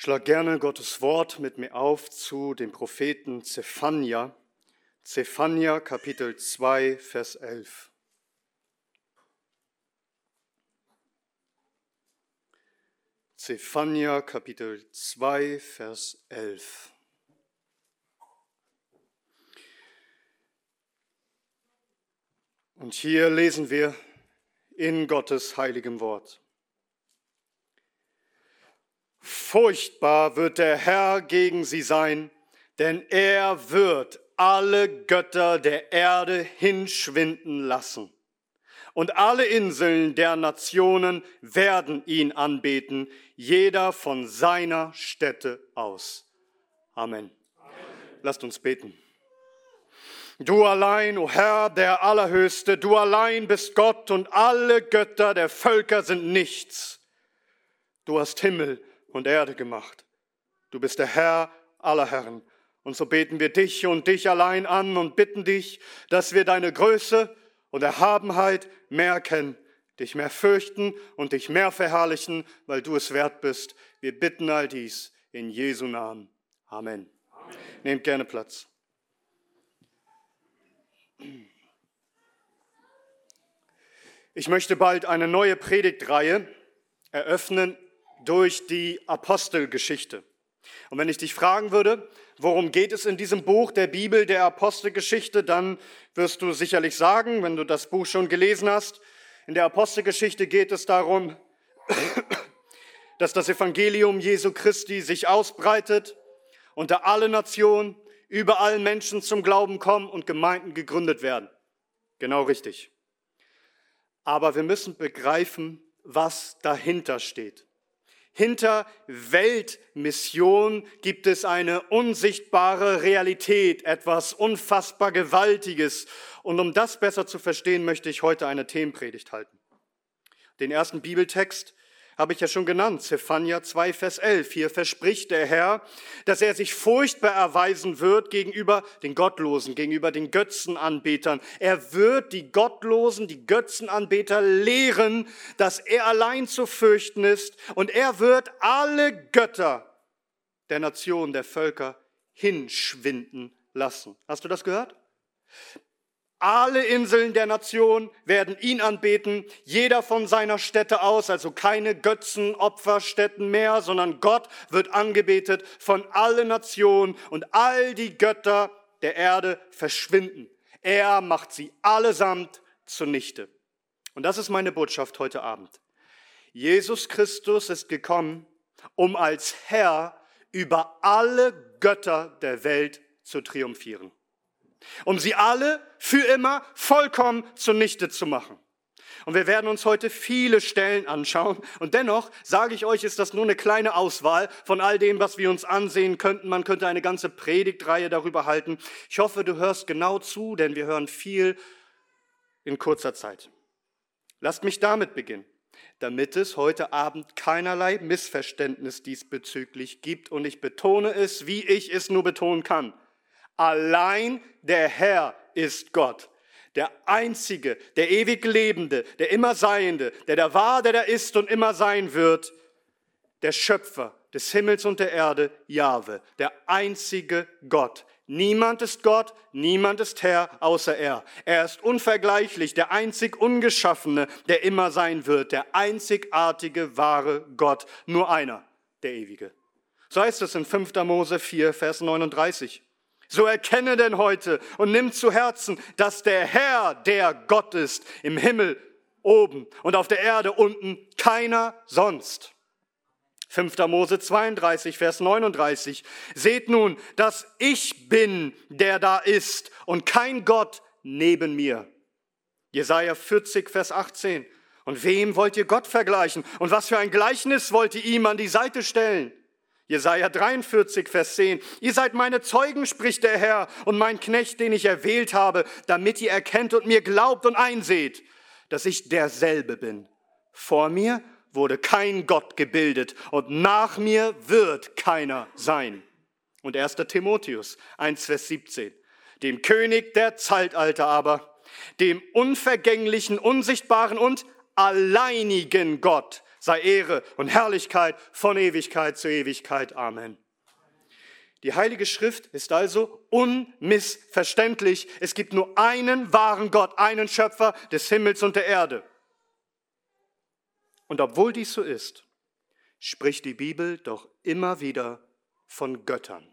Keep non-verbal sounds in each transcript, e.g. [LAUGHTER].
Schlag gerne Gottes Wort mit mir auf zu dem Propheten Zephania. Zephania Kapitel 2, Vers 11. Zephania Kapitel 2, Vers 11. Und hier lesen wir in Gottes heiligem Wort. Furchtbar wird der Herr gegen sie sein, denn er wird alle Götter der Erde hinschwinden lassen. Und alle Inseln der Nationen werden ihn anbeten, jeder von seiner Stätte aus. Amen. Amen. Lasst uns beten. Du allein, o oh Herr, der Allerhöchste, du allein bist Gott und alle Götter der Völker sind nichts. Du hast Himmel und Erde gemacht. Du bist der Herr aller Herren. Und so beten wir dich und dich allein an und bitten dich, dass wir deine Größe und Erhabenheit mehr erkennen, dich mehr fürchten und dich mehr verherrlichen, weil du es wert bist. Wir bitten all dies in Jesu Namen. Amen. Amen. Nehmt gerne Platz. Ich möchte bald eine neue Predigtreihe eröffnen durch die Apostelgeschichte. Und wenn ich dich fragen würde, worum geht es in diesem Buch der Bibel der Apostelgeschichte, dann wirst du sicherlich sagen, wenn du das Buch schon gelesen hast, in der Apostelgeschichte geht es darum, dass das Evangelium Jesu Christi sich ausbreitet, unter alle Nationen, überall Menschen zum Glauben kommen und Gemeinden gegründet werden. Genau richtig. Aber wir müssen begreifen, was dahinter steht. Hinter Weltmission gibt es eine unsichtbare Realität, etwas unfassbar Gewaltiges. Und um das besser zu verstehen, möchte ich heute eine Themenpredigt halten. Den ersten Bibeltext habe ich ja schon genannt, Zephania 2, Vers 11. Hier verspricht der Herr, dass er sich furchtbar erweisen wird gegenüber den Gottlosen, gegenüber den Götzenanbetern. Er wird die Gottlosen, die Götzenanbeter lehren, dass er allein zu fürchten ist und er wird alle Götter der Nationen, der Völker hinschwinden lassen. Hast du das gehört? Alle Inseln der Nation werden ihn anbeten, jeder von seiner Stätte aus, also keine Götzenopferstätten mehr, sondern Gott wird angebetet von allen Nationen und all die Götter der Erde verschwinden. Er macht sie allesamt zunichte. Und das ist meine Botschaft heute Abend. Jesus Christus ist gekommen, um als Herr über alle Götter der Welt zu triumphieren um sie alle für immer vollkommen zunichte zu machen. Und wir werden uns heute viele Stellen anschauen. Und dennoch sage ich euch, ist das nur eine kleine Auswahl von all dem, was wir uns ansehen könnten. Man könnte eine ganze Predigtreihe darüber halten. Ich hoffe, du hörst genau zu, denn wir hören viel in kurzer Zeit. Lasst mich damit beginnen, damit es heute Abend keinerlei Missverständnis diesbezüglich gibt. Und ich betone es, wie ich es nur betonen kann. Allein der Herr ist Gott. Der Einzige, der ewig Lebende, der immer Seiende, der da war, der da ist und immer sein wird, der Schöpfer des Himmels und der Erde, Jahwe, der einzige Gott. Niemand ist Gott, niemand ist Herr außer er. Er ist unvergleichlich, der einzig Ungeschaffene, der immer sein wird, der einzigartige, wahre Gott. Nur einer, der Ewige. So heißt es in 5. Mose 4, Vers 39. So erkenne denn heute und nimm zu Herzen, dass der Herr der Gott ist, im Himmel oben und auf der Erde unten keiner sonst. 5. Mose 32, Vers 39. Seht nun, dass ich bin, der da ist und kein Gott neben mir. Jesaja 40, Vers 18. Und wem wollt ihr Gott vergleichen? Und was für ein Gleichnis wollt ihr ihm an die Seite stellen? Jesaja 43, Vers 10. Ihr seid meine Zeugen, spricht der Herr, und mein Knecht, den ich erwählt habe, damit ihr erkennt und mir glaubt und einseht, dass ich derselbe bin. Vor mir wurde kein Gott gebildet und nach mir wird keiner sein. Und 1. Timotheus 1, Vers 17. Dem König der Zeitalter aber, dem unvergänglichen, unsichtbaren und alleinigen Gott, sei Ehre und Herrlichkeit von Ewigkeit zu Ewigkeit. Amen. Die Heilige Schrift ist also unmissverständlich. Es gibt nur einen wahren Gott, einen Schöpfer des Himmels und der Erde. Und obwohl dies so ist, spricht die Bibel doch immer wieder von Göttern.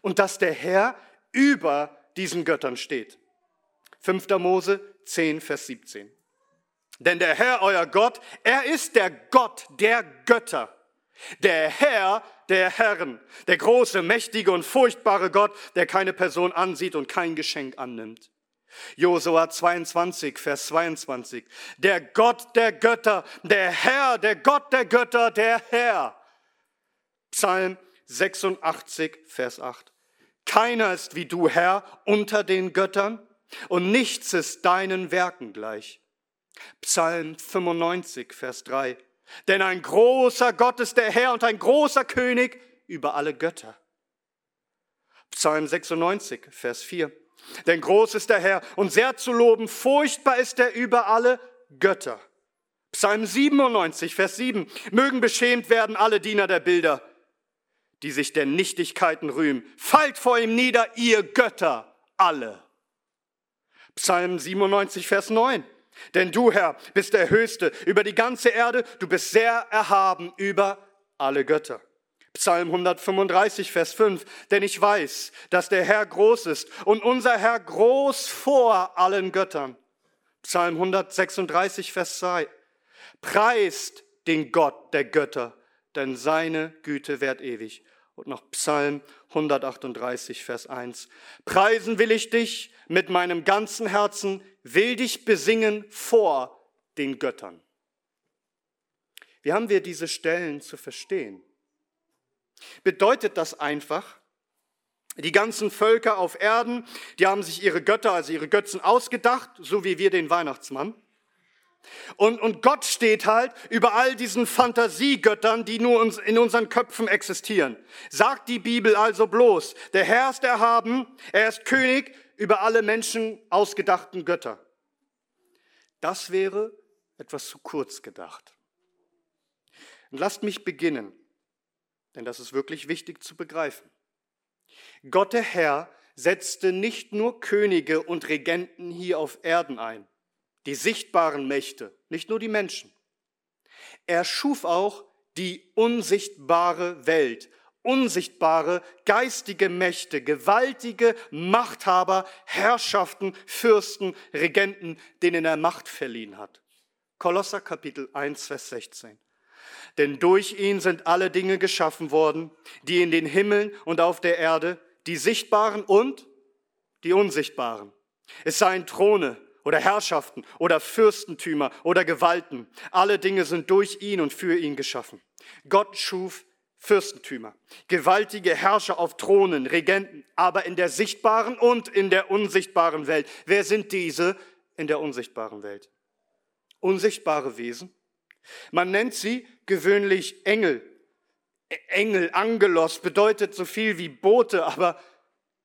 Und dass der Herr über diesen Göttern steht. 5. Mose 10, Vers 17. Denn der Herr, euer Gott, er ist der Gott der Götter. Der Herr der Herren, der große, mächtige und furchtbare Gott, der keine Person ansieht und kein Geschenk annimmt. Josua 22, Vers 22. Der Gott der Götter, der Herr, der Gott der Götter, der Herr. Psalm 86, Vers 8. Keiner ist wie du, Herr, unter den Göttern und nichts ist deinen Werken gleich. Psalm 95, Vers 3. Denn ein großer Gott ist der Herr und ein großer König über alle Götter. Psalm 96, Vers 4. Denn groß ist der Herr und sehr zu loben, furchtbar ist er über alle Götter. Psalm 97, Vers 7. Mögen beschämt werden alle Diener der Bilder, die sich der Nichtigkeiten rühmen. Fallt vor ihm nieder, ihr Götter, alle. Psalm 97, Vers 9. Denn du, Herr, bist der Höchste über die ganze Erde, du bist sehr erhaben über alle Götter. Psalm 135, Vers 5. Denn ich weiß, dass der Herr groß ist und unser Herr groß vor allen Göttern. Psalm 136, Vers 2. Preist den Gott der Götter, denn seine Güte währt ewig. Und noch Psalm 138, Vers 1. Preisen will ich dich mit meinem ganzen Herzen, will dich besingen vor den Göttern. Wie haben wir diese Stellen zu verstehen? Bedeutet das einfach, die ganzen Völker auf Erden, die haben sich ihre Götter, also ihre Götzen ausgedacht, so wie wir den Weihnachtsmann. Und, und Gott steht halt über all diesen Fantasiegöttern, die nur uns, in unseren Köpfen existieren. Sagt die Bibel also bloß, der Herr ist erhaben, er ist König über alle Menschen ausgedachten Götter. Das wäre etwas zu kurz gedacht. Und lasst mich beginnen, denn das ist wirklich wichtig zu begreifen. Gott der Herr setzte nicht nur Könige und Regenten hier auf Erden ein die sichtbaren Mächte, nicht nur die Menschen. Er schuf auch die unsichtbare Welt, unsichtbare geistige Mächte, gewaltige Machthaber, Herrschaften, Fürsten, Regenten, denen er Macht verliehen hat. Kolosser Kapitel 1, Vers 16. Denn durch ihn sind alle Dinge geschaffen worden, die in den Himmeln und auf der Erde, die sichtbaren und die unsichtbaren. Es seien Throne, oder Herrschaften oder Fürstentümer oder Gewalten. Alle Dinge sind durch ihn und für ihn geschaffen. Gott schuf Fürstentümer, gewaltige Herrscher auf Thronen, Regenten, aber in der sichtbaren und in der unsichtbaren Welt. Wer sind diese in der unsichtbaren Welt? Unsichtbare Wesen. Man nennt sie gewöhnlich Engel. Engel, Angelos bedeutet so viel wie Bote, aber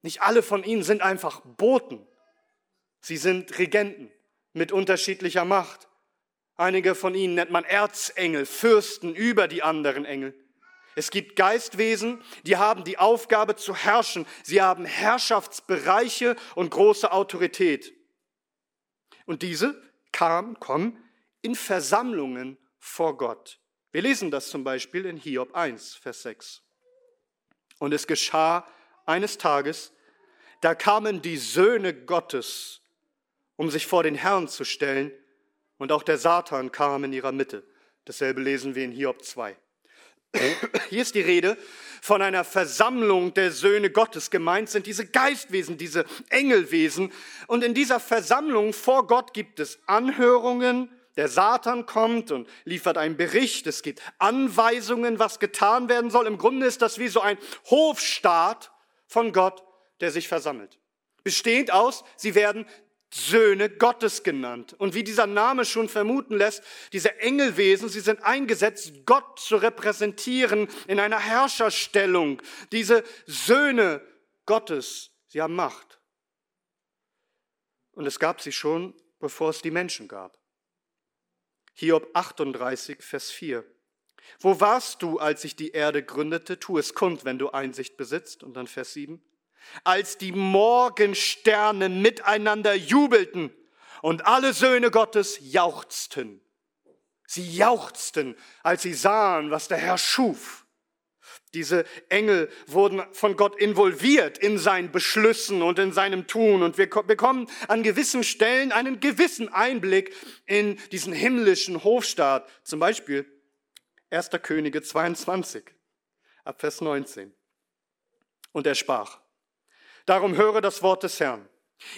nicht alle von ihnen sind einfach Boten. Sie sind Regenten mit unterschiedlicher Macht. Einige von ihnen nennt man Erzengel, Fürsten über die anderen Engel. Es gibt Geistwesen, die haben die Aufgabe zu herrschen. Sie haben Herrschaftsbereiche und große Autorität. Und diese kamen, kommen in Versammlungen vor Gott. Wir lesen das zum Beispiel in Hiob 1, Vers 6. Und es geschah eines Tages, da kamen die Söhne Gottes um sich vor den Herrn zu stellen, und auch der Satan kam in ihrer Mitte. Dasselbe lesen wir in Hiob 2. Hier ist die Rede von einer Versammlung der Söhne Gottes. Gemeint sind diese Geistwesen, diese Engelwesen. Und in dieser Versammlung vor Gott gibt es Anhörungen. Der Satan kommt und liefert einen Bericht. Es gibt Anweisungen, was getan werden soll. Im Grunde ist das wie so ein Hofstaat von Gott, der sich versammelt. Bestehend aus, sie werden Söhne Gottes genannt. Und wie dieser Name schon vermuten lässt, diese Engelwesen, sie sind eingesetzt, Gott zu repräsentieren in einer Herrscherstellung. Diese Söhne Gottes, sie haben Macht. Und es gab sie schon, bevor es die Menschen gab. Hiob 38, Vers 4. Wo warst du, als ich die Erde gründete? Tu es kund, wenn du Einsicht besitzt. Und dann Vers 7. Als die Morgensterne miteinander jubelten und alle Söhne Gottes jauchzten. Sie jauchzten, als sie sahen, was der Herr schuf. Diese Engel wurden von Gott involviert in seinen Beschlüssen und in seinem Tun. Und wir bekommen an gewissen Stellen einen gewissen Einblick in diesen himmlischen Hofstaat. Zum Beispiel 1. Könige 22, ab Vers 19. Und er sprach, darum höre das Wort des Herrn.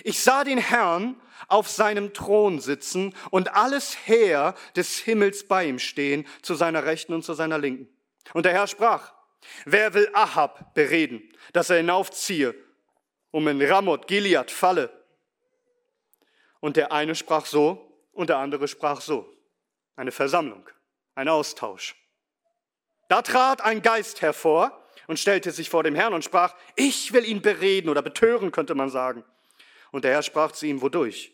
Ich sah den Herrn auf seinem Thron sitzen und alles Heer des Himmels bei ihm stehen, zu seiner Rechten und zu seiner Linken. Und der Herr sprach, wer will Ahab bereden, dass er hinaufziehe, um in Ramoth Gilead falle? Und der eine sprach so und der andere sprach so. Eine Versammlung, ein Austausch. Da trat ein Geist hervor und stellte sich vor dem Herrn und sprach, ich will ihn bereden oder betören, könnte man sagen. Und der Herr sprach zu ihm, wodurch?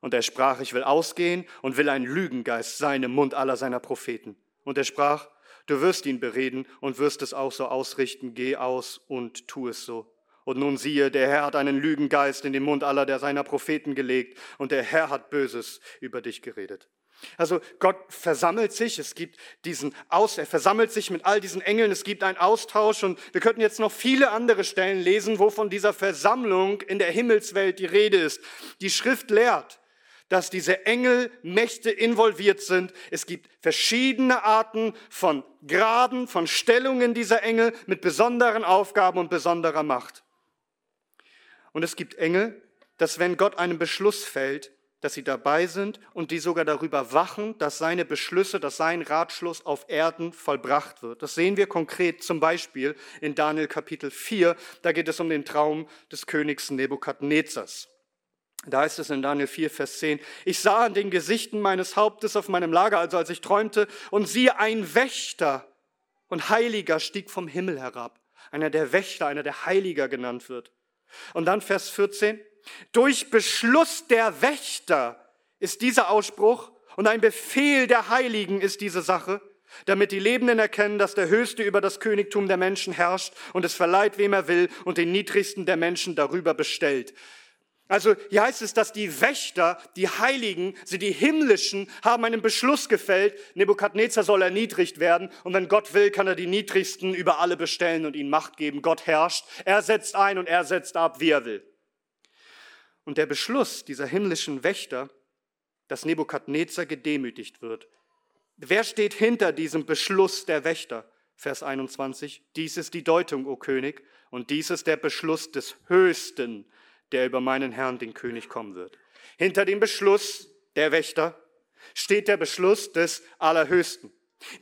Und er sprach, ich will ausgehen und will ein Lügengeist sein im Mund aller seiner Propheten. Und er sprach, du wirst ihn bereden und wirst es auch so ausrichten, geh aus und tu es so. Und nun siehe, der Herr hat einen Lügengeist in den Mund aller der seiner Propheten gelegt und der Herr hat Böses über dich geredet. Also Gott versammelt sich, es gibt diesen Aus, er versammelt sich mit all diesen Engeln, es gibt einen Austausch und wir könnten jetzt noch viele andere Stellen lesen, wo von dieser Versammlung in der Himmelswelt die Rede ist. Die Schrift lehrt, dass diese Engelmächte involviert sind. Es gibt verschiedene Arten von Graden, von Stellungen dieser Engel mit besonderen Aufgaben und besonderer Macht. Und es gibt Engel, dass wenn Gott einen Beschluss fällt, dass sie dabei sind und die sogar darüber wachen, dass seine Beschlüsse, dass sein Ratschluss auf Erden vollbracht wird. Das sehen wir konkret zum Beispiel in Daniel Kapitel 4. Da geht es um den Traum des Königs Nebukadnezars. Da heißt es in Daniel 4, Vers 10, ich sah an den Gesichten meines Hauptes auf meinem Lager, also als ich träumte, und siehe, ein Wächter und Heiliger stieg vom Himmel herab. Einer der Wächter, einer der Heiliger genannt wird. Und dann Vers 14, durch Beschluss der Wächter ist dieser Ausspruch und ein Befehl der Heiligen ist diese Sache, damit die Lebenden erkennen, dass der Höchste über das Königtum der Menschen herrscht und es verleiht, wem er will und den Niedrigsten der Menschen darüber bestellt. Also hier heißt es, dass die Wächter, die Heiligen, sie die Himmlischen, haben einen Beschluss gefällt, Nebukadnezar soll erniedrigt werden und wenn Gott will, kann er die Niedrigsten über alle bestellen und ihnen Macht geben. Gott herrscht, er setzt ein und er setzt ab, wie er will. Und der Beschluss dieser himmlischen Wächter, dass Nebukadnezar gedemütigt wird. Wer steht hinter diesem Beschluss der Wächter? Vers 21. Dies ist die Deutung, o König, und dies ist der Beschluss des Höchsten, der über meinen Herrn, den König, kommen wird. Hinter dem Beschluss der Wächter steht der Beschluss des Allerhöchsten.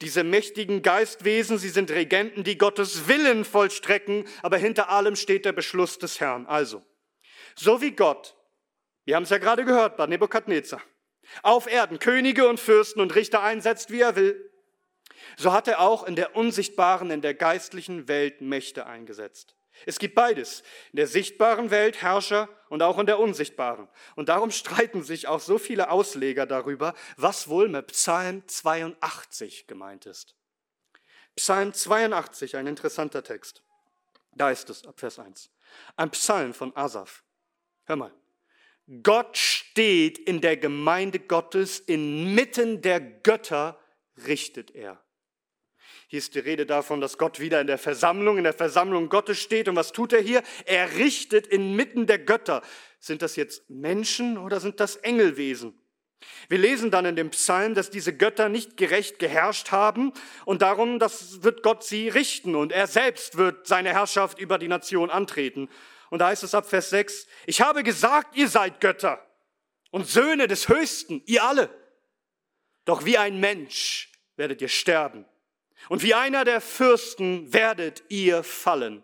Diese mächtigen Geistwesen, sie sind Regenten, die Gottes Willen vollstrecken, aber hinter allem steht der Beschluss des Herrn. Also, so wie Gott, wir haben es ja gerade gehört bei Nebukadnezar, auf Erden Könige und Fürsten und Richter einsetzt, wie er will, so hat er auch in der unsichtbaren, in der geistlichen Welt Mächte eingesetzt. Es gibt beides, in der sichtbaren Welt Herrscher und auch in der unsichtbaren. Und darum streiten sich auch so viele Ausleger darüber, was wohl mit Psalm 82 gemeint ist. Psalm 82, ein interessanter Text. Da ist es, ab Vers 1. Ein Psalm von Asaph. Hör mal. Gott steht in der Gemeinde Gottes, inmitten der Götter richtet er. Hier ist die Rede davon, dass Gott wieder in der Versammlung, in der Versammlung Gottes steht. Und was tut er hier? Er richtet inmitten der Götter. Sind das jetzt Menschen oder sind das Engelwesen? Wir lesen dann in dem Psalm, dass diese Götter nicht gerecht geherrscht haben und darum, das wird Gott sie richten und er selbst wird seine Herrschaft über die Nation antreten. Und da heißt es ab Vers 6, ich habe gesagt, ihr seid Götter und Söhne des Höchsten, ihr alle. Doch wie ein Mensch werdet ihr sterben und wie einer der Fürsten werdet ihr fallen.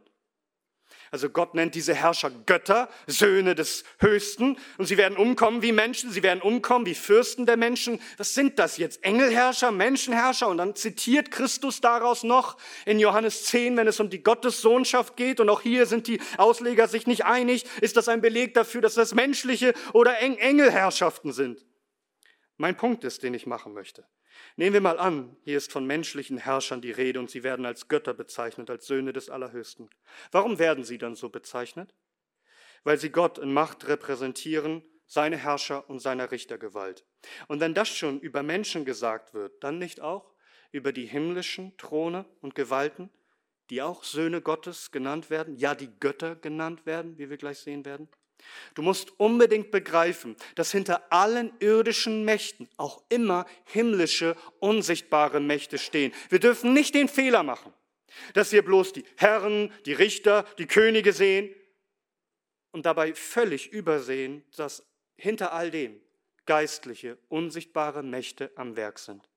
Also Gott nennt diese Herrscher Götter, Söhne des Höchsten. Und sie werden umkommen wie Menschen, sie werden umkommen wie Fürsten der Menschen. Was sind das jetzt? Engelherrscher, Menschenherrscher? Und dann zitiert Christus daraus noch in Johannes 10, wenn es um die Gottessohnschaft geht. Und auch hier sind die Ausleger sich nicht einig. Ist das ein Beleg dafür, dass das menschliche oder Engelherrschaften sind? Mein Punkt ist, den ich machen möchte. Nehmen wir mal an, hier ist von menschlichen Herrschern die Rede und sie werden als Götter bezeichnet, als Söhne des Allerhöchsten. Warum werden sie dann so bezeichnet? Weil sie Gott in Macht repräsentieren, seine Herrscher und seiner Richtergewalt. Und wenn das schon über Menschen gesagt wird, dann nicht auch über die himmlischen Throne und Gewalten, die auch Söhne Gottes genannt werden, ja die Götter genannt werden, wie wir gleich sehen werden? Du musst unbedingt begreifen, dass hinter allen irdischen Mächten auch immer himmlische, unsichtbare Mächte stehen. Wir dürfen nicht den Fehler machen, dass wir bloß die Herren, die Richter, die Könige sehen und dabei völlig übersehen, dass hinter all dem geistliche, unsichtbare Mächte am Werk sind.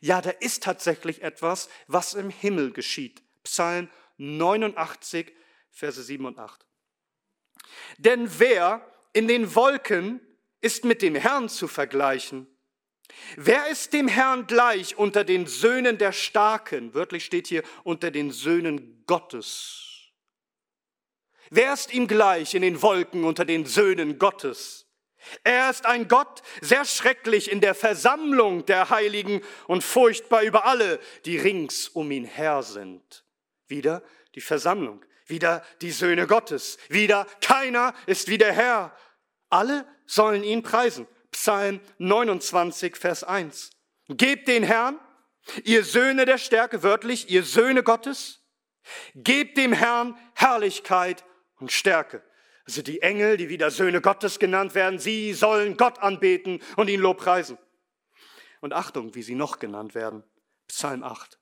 Ja, da ist tatsächlich etwas, was im Himmel geschieht. Psalm 89, Verse 7 und 8. Denn wer in den Wolken ist mit dem Herrn zu vergleichen? Wer ist dem Herrn gleich unter den Söhnen der Starken? Wörtlich steht hier unter den Söhnen Gottes. Wer ist ihm gleich in den Wolken unter den Söhnen Gottes? Er ist ein Gott, sehr schrecklich in der Versammlung der Heiligen und furchtbar über alle, die rings um ihn her sind. Wieder die Versammlung wieder die Söhne Gottes, wieder keiner ist wie der Herr. Alle sollen ihn preisen. Psalm 29, Vers 1. Gebt den Herrn, ihr Söhne der Stärke, wörtlich, ihr Söhne Gottes, gebt dem Herrn Herrlichkeit und Stärke. Also die Engel, die wieder Söhne Gottes genannt werden, sie sollen Gott anbeten und ihn lobpreisen. Und Achtung, wie sie noch genannt werden. Psalm 8,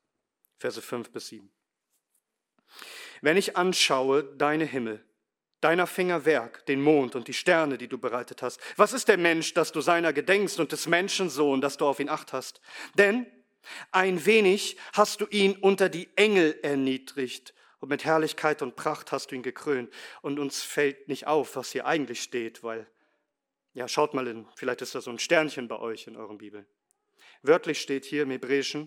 Verse 5 bis 7. Wenn ich anschaue deine Himmel, deiner Finger Werk, den Mond und die Sterne, die du bereitet hast, was ist der Mensch, dass du seiner gedenkst und des Menschensohn, dass du auf ihn acht hast? Denn ein wenig hast du ihn unter die Engel erniedrigt und mit Herrlichkeit und Pracht hast du ihn gekrönt. Und uns fällt nicht auf, was hier eigentlich steht, weil, ja, schaut mal in, vielleicht ist da so ein Sternchen bei euch in euren Bibeln. Wörtlich steht hier im Hebräischen,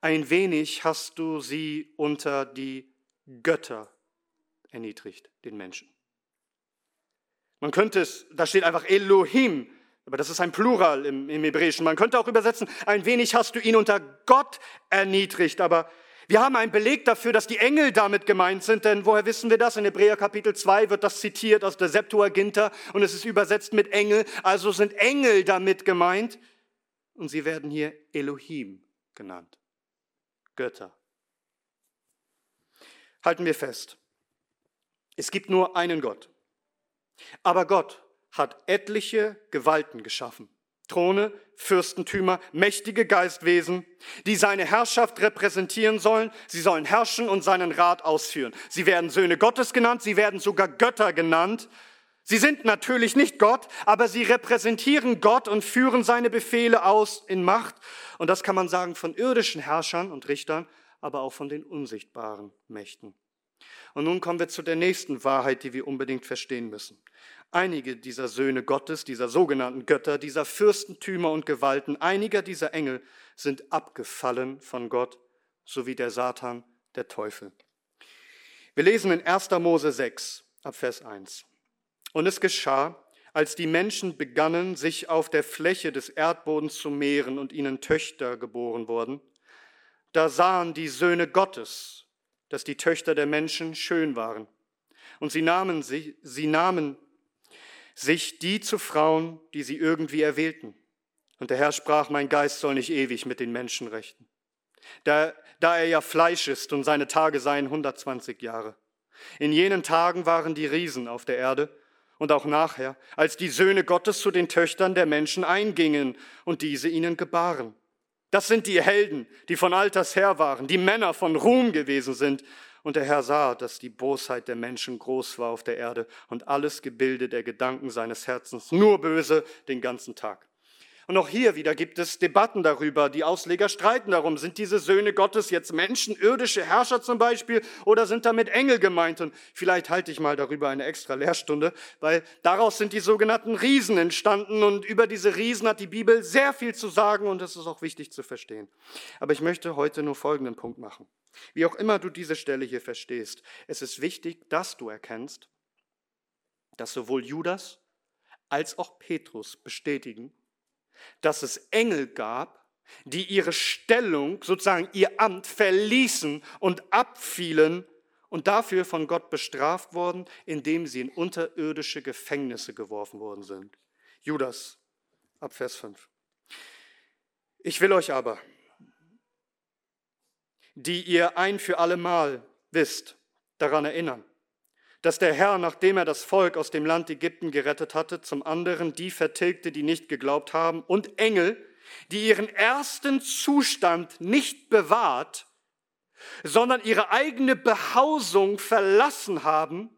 ein wenig hast du sie unter die Götter erniedrigt, den Menschen. Man könnte es, da steht einfach Elohim, aber das ist ein Plural im, im Hebräischen. Man könnte auch übersetzen, ein wenig hast du ihn unter Gott erniedrigt, aber wir haben einen Beleg dafür, dass die Engel damit gemeint sind, denn woher wissen wir das? In Hebräer Kapitel 2 wird das zitiert aus der Septuaginta und es ist übersetzt mit Engel, also sind Engel damit gemeint und sie werden hier Elohim genannt, Götter. Halten wir fest. Es gibt nur einen Gott. Aber Gott hat etliche Gewalten geschaffen. Throne, Fürstentümer, mächtige Geistwesen, die seine Herrschaft repräsentieren sollen. Sie sollen herrschen und seinen Rat ausführen. Sie werden Söhne Gottes genannt, sie werden sogar Götter genannt. Sie sind natürlich nicht Gott, aber sie repräsentieren Gott und führen seine Befehle aus in Macht. Und das kann man sagen von irdischen Herrschern und Richtern, aber auch von den unsichtbaren Mächten. Und nun kommen wir zu der nächsten Wahrheit, die wir unbedingt verstehen müssen. Einige dieser Söhne Gottes, dieser sogenannten Götter, dieser Fürstentümer und Gewalten, einiger dieser Engel sind abgefallen von Gott, so wie der Satan, der Teufel. Wir lesen in 1. Mose 6 ab Vers 1. Und es geschah, als die Menschen begannen, sich auf der Fläche des Erdbodens zu mehren und ihnen Töchter geboren wurden, da sahen die Söhne Gottes, dass die Töchter der Menschen schön waren. Und sie nahmen, sie, sie nahmen sich die zu Frauen, die sie irgendwie erwählten. Und der Herr sprach, mein Geist soll nicht ewig mit den Menschen rechten. Da, da er ja Fleisch ist und seine Tage seien 120 Jahre. In jenen Tagen waren die Riesen auf der Erde und auch nachher, als die Söhne Gottes zu den Töchtern der Menschen eingingen und diese ihnen gebaren. Das sind die Helden, die von alters her waren, die Männer von Ruhm gewesen sind. Und der Herr sah, dass die Bosheit der Menschen groß war auf der Erde und alles Gebilde der Gedanken seines Herzens nur böse den ganzen Tag. Und auch hier wieder gibt es Debatten darüber. Die Ausleger streiten darum, sind diese Söhne Gottes jetzt Menschen, irdische Herrscher zum Beispiel, oder sind damit Engel gemeint? Und vielleicht halte ich mal darüber eine extra Lehrstunde, weil daraus sind die sogenannten Riesen entstanden und über diese Riesen hat die Bibel sehr viel zu sagen und das ist auch wichtig zu verstehen. Aber ich möchte heute nur folgenden Punkt machen. Wie auch immer du diese Stelle hier verstehst, es ist wichtig, dass du erkennst, dass sowohl Judas als auch Petrus bestätigen, dass es Engel gab, die ihre Stellung, sozusagen ihr Amt verließen und abfielen und dafür von Gott bestraft wurden, indem sie in unterirdische Gefängnisse geworfen worden sind. Judas, ab Vers 5. Ich will euch aber, die ihr ein für allemal wisst, daran erinnern, dass der Herr, nachdem er das Volk aus dem Land Ägypten gerettet hatte, zum anderen die vertilgte, die nicht geglaubt haben, und Engel, die ihren ersten Zustand nicht bewahrt, sondern ihre eigene Behausung verlassen haben,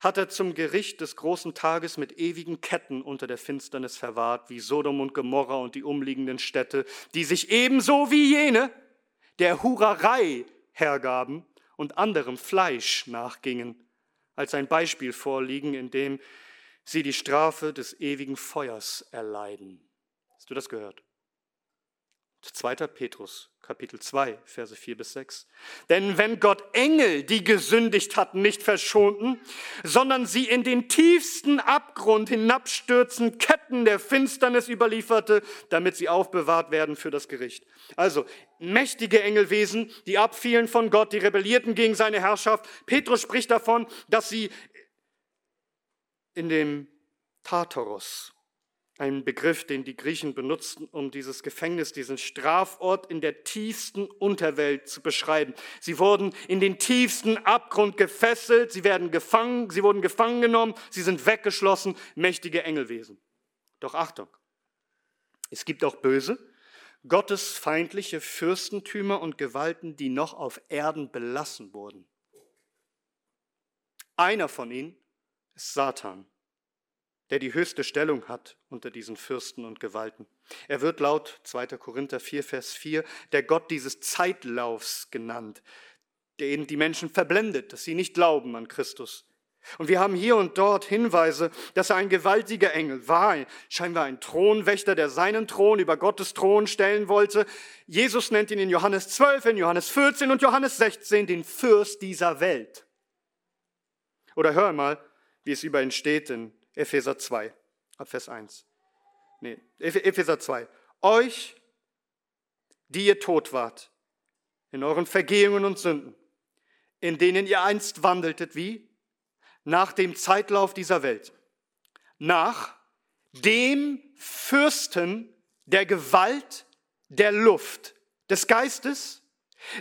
hat er zum Gericht des großen Tages mit ewigen Ketten unter der Finsternis verwahrt, wie Sodom und Gomorra und die umliegenden Städte, die sich ebenso wie jene der Hurerei hergaben und anderem Fleisch nachgingen, als ein Beispiel vorliegen, in dem sie die Strafe des ewigen Feuers erleiden. Hast du das gehört? 2. Petrus, Kapitel 2, Verse 4 bis 6. Denn wenn Gott Engel, die gesündigt hatten, nicht verschonten, sondern sie in den tiefsten Abgrund hinabstürzen, Ketten der Finsternis überlieferte, damit sie aufbewahrt werden für das Gericht. Also, mächtige Engelwesen, die abfielen von Gott, die rebellierten gegen seine Herrschaft. Petrus spricht davon, dass sie in dem Tartarus, ein Begriff, den die Griechen benutzten, um dieses Gefängnis, diesen Strafort in der tiefsten Unterwelt zu beschreiben. Sie wurden in den tiefsten Abgrund gefesselt, sie werden gefangen, sie wurden gefangen genommen, sie sind weggeschlossen, mächtige Engelwesen. Doch Achtung, es gibt auch böse, gottesfeindliche Fürstentümer und Gewalten, die noch auf Erden belassen wurden. Einer von ihnen ist Satan der die höchste Stellung hat unter diesen Fürsten und Gewalten. Er wird laut 2. Korinther 4, Vers 4 der Gott dieses Zeitlaufs genannt, der eben die Menschen verblendet, dass sie nicht glauben an Christus. Und wir haben hier und dort Hinweise, dass er ein gewaltiger Engel war, scheinbar ein Thronwächter, der seinen Thron über Gottes Thron stellen wollte. Jesus nennt ihn in Johannes 12, in Johannes 14 und Johannes 16 den Fürst dieser Welt. Oder hör mal, wie es über ihn steht in Epheser 2, ab Vers 1. Nee, Epheser 2. Euch, die ihr tot wart, in euren Vergehungen und Sünden, in denen ihr einst wandeltet, wie? Nach dem Zeitlauf dieser Welt. Nach dem Fürsten der Gewalt der Luft, des Geistes,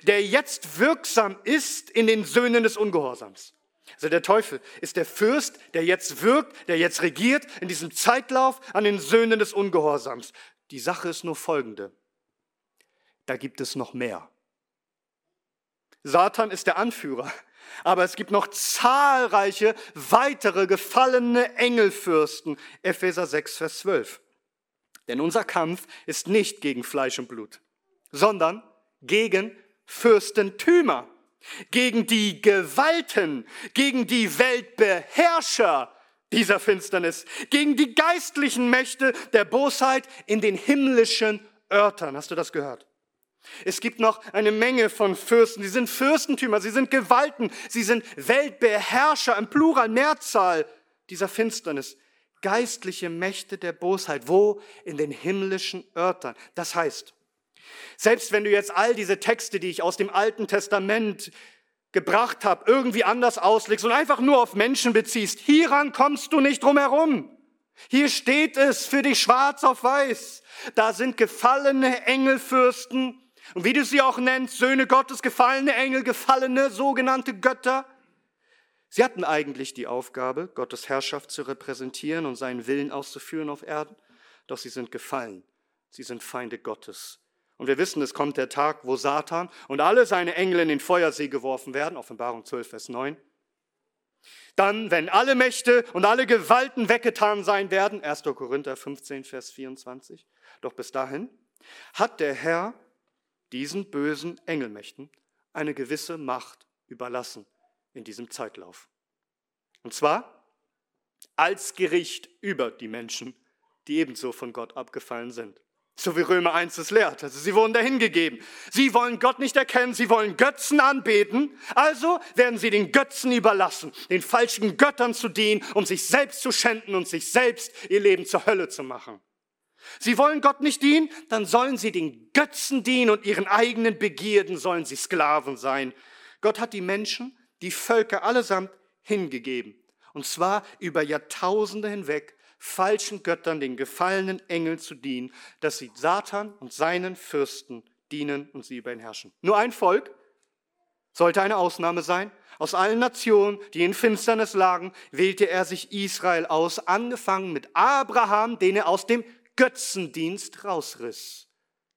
der jetzt wirksam ist in den Söhnen des Ungehorsams. Also der Teufel ist der Fürst, der jetzt wirkt, der jetzt regiert in diesem Zeitlauf an den Söhnen des Ungehorsams. Die Sache ist nur folgende. Da gibt es noch mehr. Satan ist der Anführer, aber es gibt noch zahlreiche weitere gefallene Engelfürsten. Epheser 6, Vers 12. Denn unser Kampf ist nicht gegen Fleisch und Blut, sondern gegen Fürstentümer gegen die Gewalten, gegen die Weltbeherrscher dieser Finsternis, gegen die geistlichen Mächte der Bosheit in den himmlischen Örtern. Hast du das gehört? Es gibt noch eine Menge von Fürsten. Sie sind Fürstentümer, sie sind Gewalten, sie sind Weltbeherrscher im Plural, Mehrzahl dieser Finsternis. Geistliche Mächte der Bosheit. Wo? In den himmlischen Örtern. Das heißt, selbst wenn du jetzt all diese Texte, die ich aus dem Alten Testament gebracht habe, irgendwie anders auslegst und einfach nur auf Menschen beziehst, hieran kommst du nicht drum herum. Hier steht es für dich schwarz auf weiß. Da sind gefallene Engelfürsten und wie du sie auch nennst, Söhne Gottes, gefallene Engel, gefallene sogenannte Götter. Sie hatten eigentlich die Aufgabe, Gottes Herrschaft zu repräsentieren und seinen Willen auszuführen auf Erden, doch sie sind gefallen. Sie sind Feinde Gottes. Und wir wissen, es kommt der Tag, wo Satan und alle seine Engel in den Feuersee geworfen werden, Offenbarung 12, Vers 9. Dann, wenn alle Mächte und alle Gewalten weggetan sein werden, 1. Korinther 15, Vers 24. Doch bis dahin hat der Herr diesen bösen Engelmächten eine gewisse Macht überlassen in diesem Zeitlauf. Und zwar als Gericht über die Menschen, die ebenso von Gott abgefallen sind. So wie Römer 1 es lehrt. Also sie wurden dahin gegeben. Sie wollen Gott nicht erkennen, sie wollen Götzen anbeten. Also werden sie den Götzen überlassen, den falschen Göttern zu dienen, um sich selbst zu schänden und sich selbst ihr Leben zur Hölle zu machen. Sie wollen Gott nicht dienen, dann sollen sie den Götzen dienen und ihren eigenen Begierden sollen sie Sklaven sein. Gott hat die Menschen, die Völker allesamt hingegeben. Und zwar über Jahrtausende hinweg falschen Göttern, den gefallenen Engeln zu dienen, dass sie Satan und seinen Fürsten dienen und sie über ihn herrschen. Nur ein Volk sollte eine Ausnahme sein. Aus allen Nationen, die in Finsternis lagen, wählte er sich Israel aus, angefangen mit Abraham, den er aus dem Götzendienst rausriss,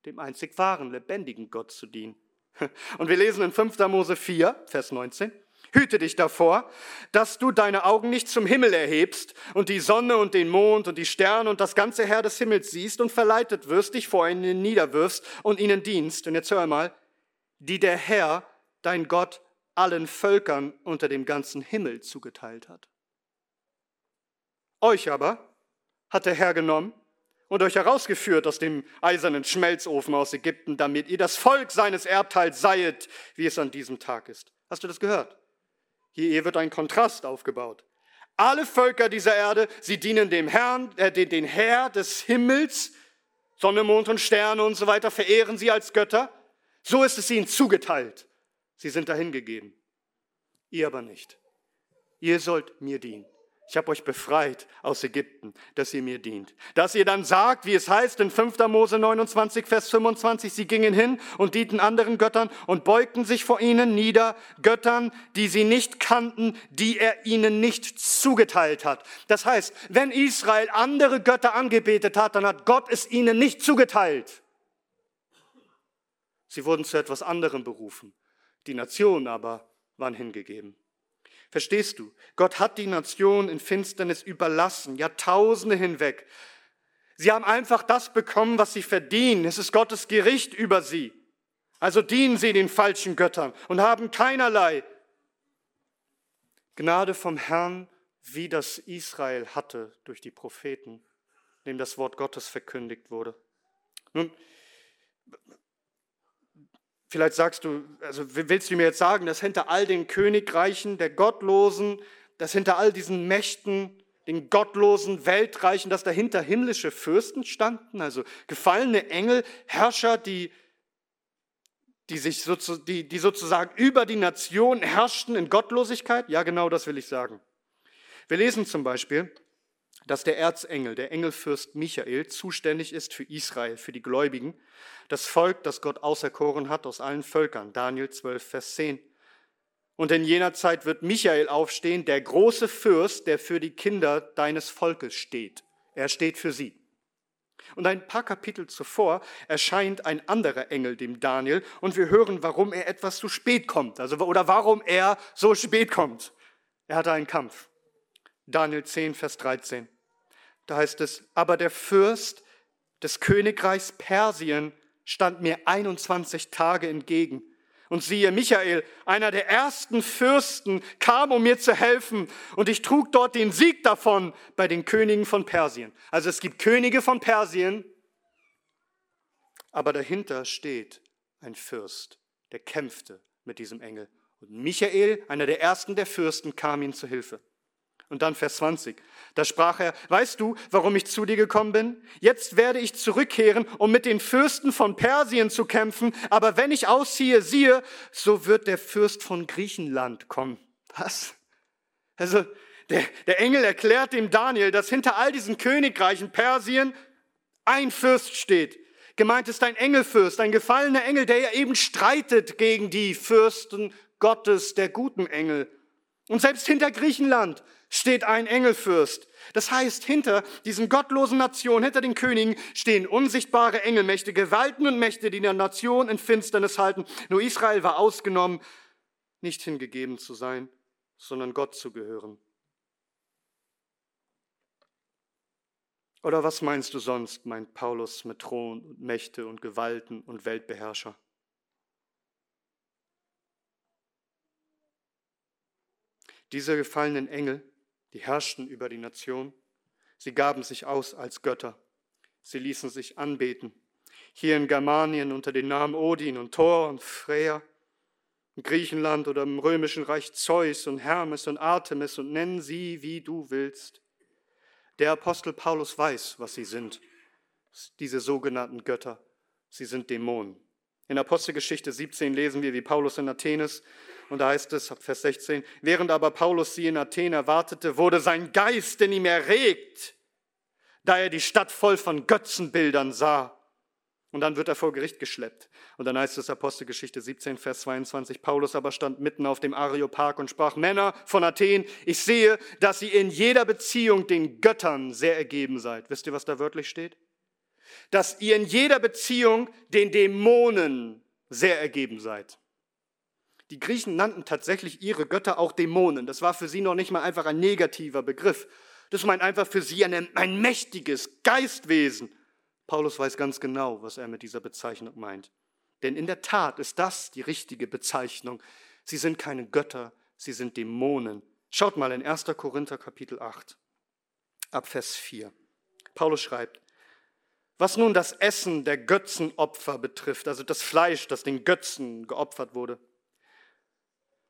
dem einzig wahren, lebendigen Gott zu dienen. [LAUGHS] Und wir lesen in 5. Mose 4, Vers 19. Hüte dich davor, dass du deine Augen nicht zum Himmel erhebst und die Sonne und den Mond und die Sterne und das ganze Herr des Himmels siehst und verleitet wirst, dich vor ihnen niederwirfst und ihnen dienst. Und jetzt hör mal, die der Herr, dein Gott, allen Völkern unter dem ganzen Himmel zugeteilt hat. Euch aber hat der Herr genommen und euch herausgeführt aus dem eisernen Schmelzofen aus Ägypten, damit ihr das Volk seines Erbteils seiet, wie es an diesem Tag ist. Hast du das gehört? Hier wird ein Kontrast aufgebaut. Alle Völker dieser Erde, sie dienen dem Herrn, äh, den, den Herr des Himmels, Sonne, Mond und Sterne und so weiter, verehren sie als Götter. So ist es ihnen zugeteilt. Sie sind dahingegeben. Ihr aber nicht. Ihr sollt mir dienen. Ich habe euch befreit aus Ägypten, dass ihr mir dient. Dass ihr dann sagt, wie es heißt in 5. Mose 29, Vers 25, sie gingen hin und dienten anderen Göttern und beugten sich vor ihnen nieder, Göttern, die sie nicht kannten, die er ihnen nicht zugeteilt hat. Das heißt, wenn Israel andere Götter angebetet hat, dann hat Gott es ihnen nicht zugeteilt. Sie wurden zu etwas anderem berufen. Die Nationen aber waren hingegeben. Verstehst du? Gott hat die Nation in Finsternis überlassen, Jahrtausende hinweg. Sie haben einfach das bekommen, was sie verdienen. Es ist Gottes Gericht über sie. Also dienen sie den falschen Göttern und haben keinerlei Gnade vom Herrn, wie das Israel hatte durch die Propheten, dem das Wort Gottes verkündigt wurde. Nun, Vielleicht sagst du, also willst du mir jetzt sagen, dass hinter all den Königreichen der Gottlosen, dass hinter all diesen Mächten, den gottlosen Weltreichen, dass dahinter himmlische Fürsten standen, also gefallene Engel, Herrscher, die, die, sich so, die, die sozusagen über die Nation herrschten in Gottlosigkeit? Ja, genau das will ich sagen. Wir lesen zum Beispiel dass der Erzengel, der Engelfürst Michael, zuständig ist für Israel, für die Gläubigen, das Volk, das Gott auserkoren hat aus allen Völkern. Daniel 12, Vers 10. Und in jener Zeit wird Michael aufstehen, der große Fürst, der für die Kinder deines Volkes steht. Er steht für sie. Und ein paar Kapitel zuvor erscheint ein anderer Engel dem Daniel und wir hören, warum er etwas zu spät kommt, also oder warum er so spät kommt. Er hatte einen Kampf. Daniel 10, Vers 13. Da heißt es, aber der Fürst des Königreichs Persien stand mir 21 Tage entgegen. Und siehe, Michael, einer der ersten Fürsten, kam, um mir zu helfen. Und ich trug dort den Sieg davon bei den Königen von Persien. Also es gibt Könige von Persien, aber dahinter steht ein Fürst, der kämpfte mit diesem Engel. Und Michael, einer der ersten der Fürsten, kam ihm zu Hilfe. Und dann Vers 20. Da sprach er, weißt du, warum ich zu dir gekommen bin? Jetzt werde ich zurückkehren, um mit den Fürsten von Persien zu kämpfen, aber wenn ich ausziehe, siehe, so wird der Fürst von Griechenland kommen. Was? Also, der, der Engel erklärt dem Daniel, dass hinter all diesen Königreichen Persien ein Fürst steht. Gemeint ist ein Engelfürst, ein gefallener Engel, der ja eben streitet gegen die Fürsten Gottes, der guten Engel. Und selbst hinter Griechenland steht ein Engelfürst. Das heißt, hinter diesen gottlosen Nationen, hinter den Königen stehen unsichtbare Engelmächte, Gewalten und Mächte, die der Nation in Finsternis halten. Nur Israel war ausgenommen, nicht hingegeben zu sein, sondern Gott zu gehören. Oder was meinst du sonst, meint Paulus mit Thron und Mächte und Gewalten und Weltbeherrscher? Diese gefallenen Engel die herrschten über die Nation. Sie gaben sich aus als Götter. Sie ließen sich anbeten. Hier in Germanien unter den Namen Odin und Thor und Freya. In Griechenland oder im römischen Reich Zeus und Hermes und Artemis und nennen sie, wie du willst. Der Apostel Paulus weiß, was sie sind. diese sogenannten Götter. Sie sind Dämonen. In Apostelgeschichte 17 lesen wir, wie Paulus in Athen ist. Und da heißt es, Vers 16, während aber Paulus sie in Athen erwartete, wurde sein Geist in ihm erregt, da er die Stadt voll von Götzenbildern sah. Und dann wird er vor Gericht geschleppt. Und dann heißt es Apostelgeschichte 17, Vers 22, Paulus aber stand mitten auf dem Areopag und sprach, Männer von Athen, ich sehe, dass ihr in jeder Beziehung den Göttern sehr ergeben seid. Wisst ihr, was da wörtlich steht? Dass ihr in jeder Beziehung den Dämonen sehr ergeben seid. Die Griechen nannten tatsächlich ihre Götter auch Dämonen. Das war für sie noch nicht mal einfach ein negativer Begriff. Das meint einfach für sie ein, ein mächtiges Geistwesen. Paulus weiß ganz genau, was er mit dieser Bezeichnung meint. Denn in der Tat ist das die richtige Bezeichnung. Sie sind keine Götter, sie sind Dämonen. Schaut mal in 1. Korinther Kapitel 8, ab Vers 4. Paulus schreibt, was nun das Essen der Götzenopfer betrifft, also das Fleisch, das den Götzen geopfert wurde,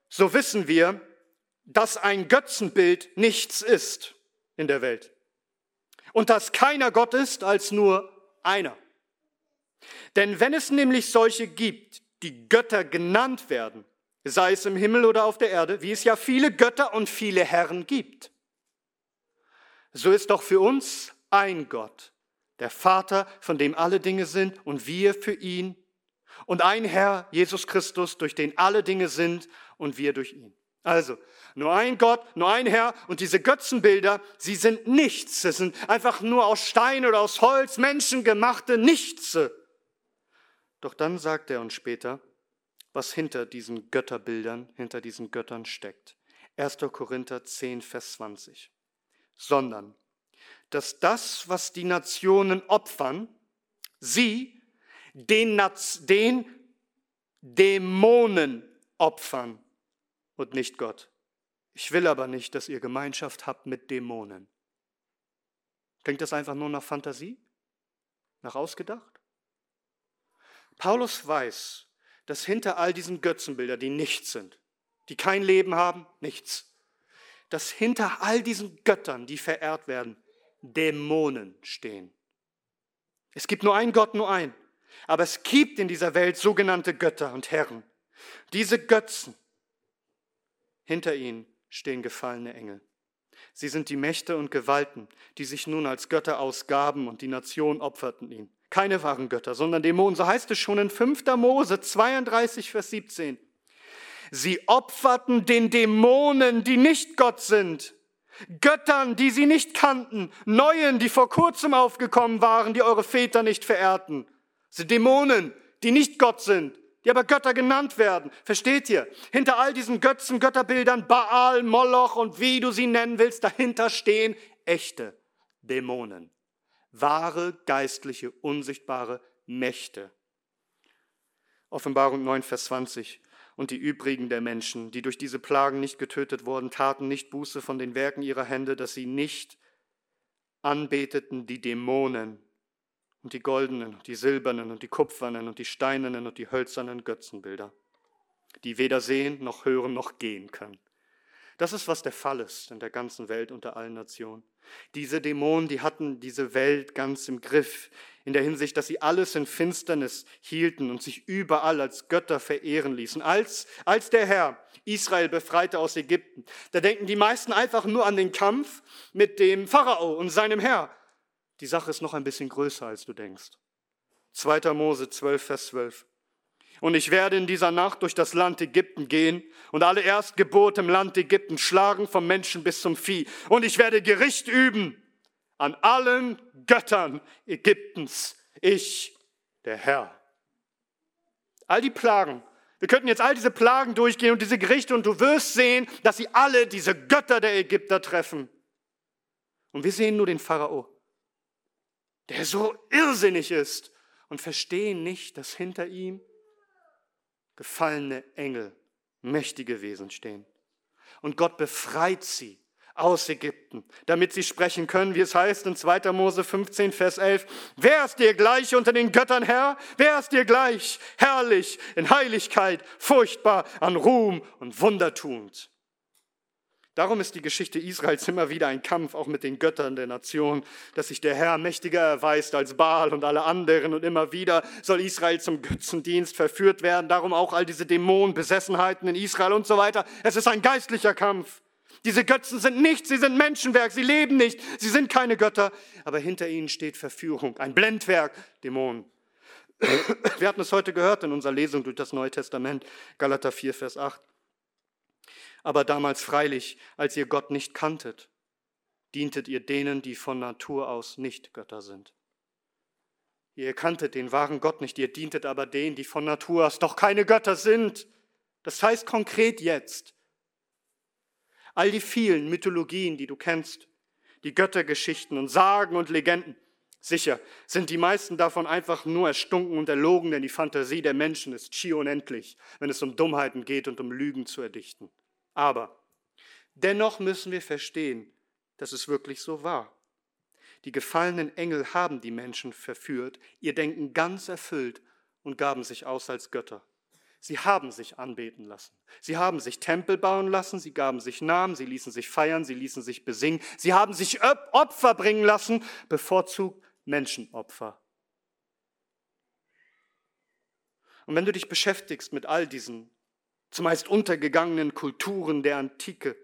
so wissen wir, dass ein Götzenbild nichts ist in der Welt und dass keiner Gott ist als nur einer. Denn wenn es nämlich solche gibt, die Götter genannt werden, sei es im Himmel oder auf der Erde, wie es ja viele Götter und viele Herren gibt, so ist doch für uns ein Gott, der Vater, von dem alle Dinge sind und wir für ihn, und ein Herr, Jesus Christus, durch den alle Dinge sind und wir durch ihn. Also, nur ein Gott, nur ein Herr und diese Götzenbilder, sie sind nichts. Es sind einfach nur aus Stein oder aus Holz menschengemachte Nichts. Doch dann sagt er uns später, was hinter diesen Götterbildern, hinter diesen Göttern steckt. 1. Korinther 10, Vers 20. Sondern, dass das, was die Nationen opfern, sie den, den Dämonen opfern und nicht Gott. Ich will aber nicht, dass ihr Gemeinschaft habt mit Dämonen. Klingt das einfach nur nach Fantasie? Nach ausgedacht? Paulus weiß, dass hinter all diesen Götzenbildern, die nichts sind, die kein Leben haben, nichts, dass hinter all diesen Göttern, die verehrt werden, Dämonen stehen. Es gibt nur einen Gott, nur einen. Aber es gibt in dieser Welt sogenannte Götter und Herren. Diese Götzen, hinter ihnen stehen gefallene Engel. Sie sind die Mächte und Gewalten, die sich nun als Götter ausgaben und die Nation opferten ihn. Keine wahren Götter, sondern Dämonen. So heißt es schon in 5. Mose 32, Vers 17. Sie opferten den Dämonen, die nicht Gott sind. Göttern, die sie nicht kannten. Neuen, die vor kurzem aufgekommen waren, die eure Väter nicht verehrten. Sie Dämonen, die nicht Gott sind die aber Götter genannt werden. Versteht ihr? Hinter all diesen Götzen, Götterbildern, Baal, Moloch und wie du sie nennen willst, dahinter stehen echte Dämonen. Wahre, geistliche, unsichtbare Mächte. Offenbarung 9, Vers 20. Und die übrigen der Menschen, die durch diese Plagen nicht getötet wurden, taten nicht Buße von den Werken ihrer Hände, dass sie nicht anbeteten die Dämonen, und die goldenen, und die silbernen und die kupfernen und die steinernen und die hölzernen Götzenbilder, die weder sehen noch hören noch gehen können. Das ist, was der Fall ist in der ganzen Welt unter allen Nationen. Diese Dämonen, die hatten diese Welt ganz im Griff, in der Hinsicht, dass sie alles in Finsternis hielten und sich überall als Götter verehren ließen. Als, als der Herr Israel befreite aus Ägypten, da denken die meisten einfach nur an den Kampf mit dem Pharao und seinem Herr. Die Sache ist noch ein bisschen größer, als du denkst. 2. Mose 12, Vers 12. Und ich werde in dieser Nacht durch das Land Ägypten gehen und alle Erstgeburt im Land Ägypten schlagen, vom Menschen bis zum Vieh. Und ich werde Gericht üben an allen Göttern Ägyptens. Ich, der Herr. All die Plagen. Wir könnten jetzt all diese Plagen durchgehen und diese Gerichte und du wirst sehen, dass sie alle diese Götter der Ägypter treffen. Und wir sehen nur den Pharao der so irrsinnig ist und verstehen nicht, dass hinter ihm gefallene Engel, mächtige Wesen stehen. Und Gott befreit sie aus Ägypten, damit sie sprechen können, wie es heißt in 2. Mose 15, Vers 11. Wer ist dir gleich unter den Göttern, Herr? Wer ist dir gleich? Herrlich, in Heiligkeit, furchtbar, an Ruhm und Wundertuend. Darum ist die Geschichte Israels immer wieder ein Kampf, auch mit den Göttern der Nation, dass sich der Herr mächtiger erweist als Baal und alle anderen. Und immer wieder soll Israel zum Götzendienst verführt werden. Darum auch all diese Dämonenbesessenheiten in Israel und so weiter. Es ist ein geistlicher Kampf. Diese Götzen sind nichts, sie sind Menschenwerk, sie leben nicht, sie sind keine Götter, aber hinter ihnen steht Verführung, ein Blendwerk, Dämonen. Wir hatten es heute gehört in unserer Lesung durch das Neue Testament, Galater 4, Vers 8 aber damals freilich, als ihr Gott nicht kanntet, dientet ihr denen, die von Natur aus nicht Götter sind. Ihr kanntet den wahren Gott nicht, ihr dientet aber denen, die von Natur aus doch keine Götter sind. Das heißt konkret jetzt, all die vielen Mythologien, die du kennst, die Göttergeschichten und Sagen und Legenden, sicher sind die meisten davon einfach nur erstunken und erlogen, denn die Fantasie der Menschen ist schier unendlich, wenn es um Dummheiten geht und um Lügen zu erdichten. Aber dennoch müssen wir verstehen, dass es wirklich so war. Die gefallenen Engel haben die Menschen verführt, ihr Denken ganz erfüllt und gaben sich aus als Götter. Sie haben sich anbeten lassen. Sie haben sich Tempel bauen lassen, sie gaben sich Namen, sie ließen sich feiern, sie ließen sich besingen, sie haben sich Opfer bringen lassen, bevorzugt Menschenopfer. Und wenn du dich beschäftigst mit all diesen zumeist untergegangenen Kulturen der Antike,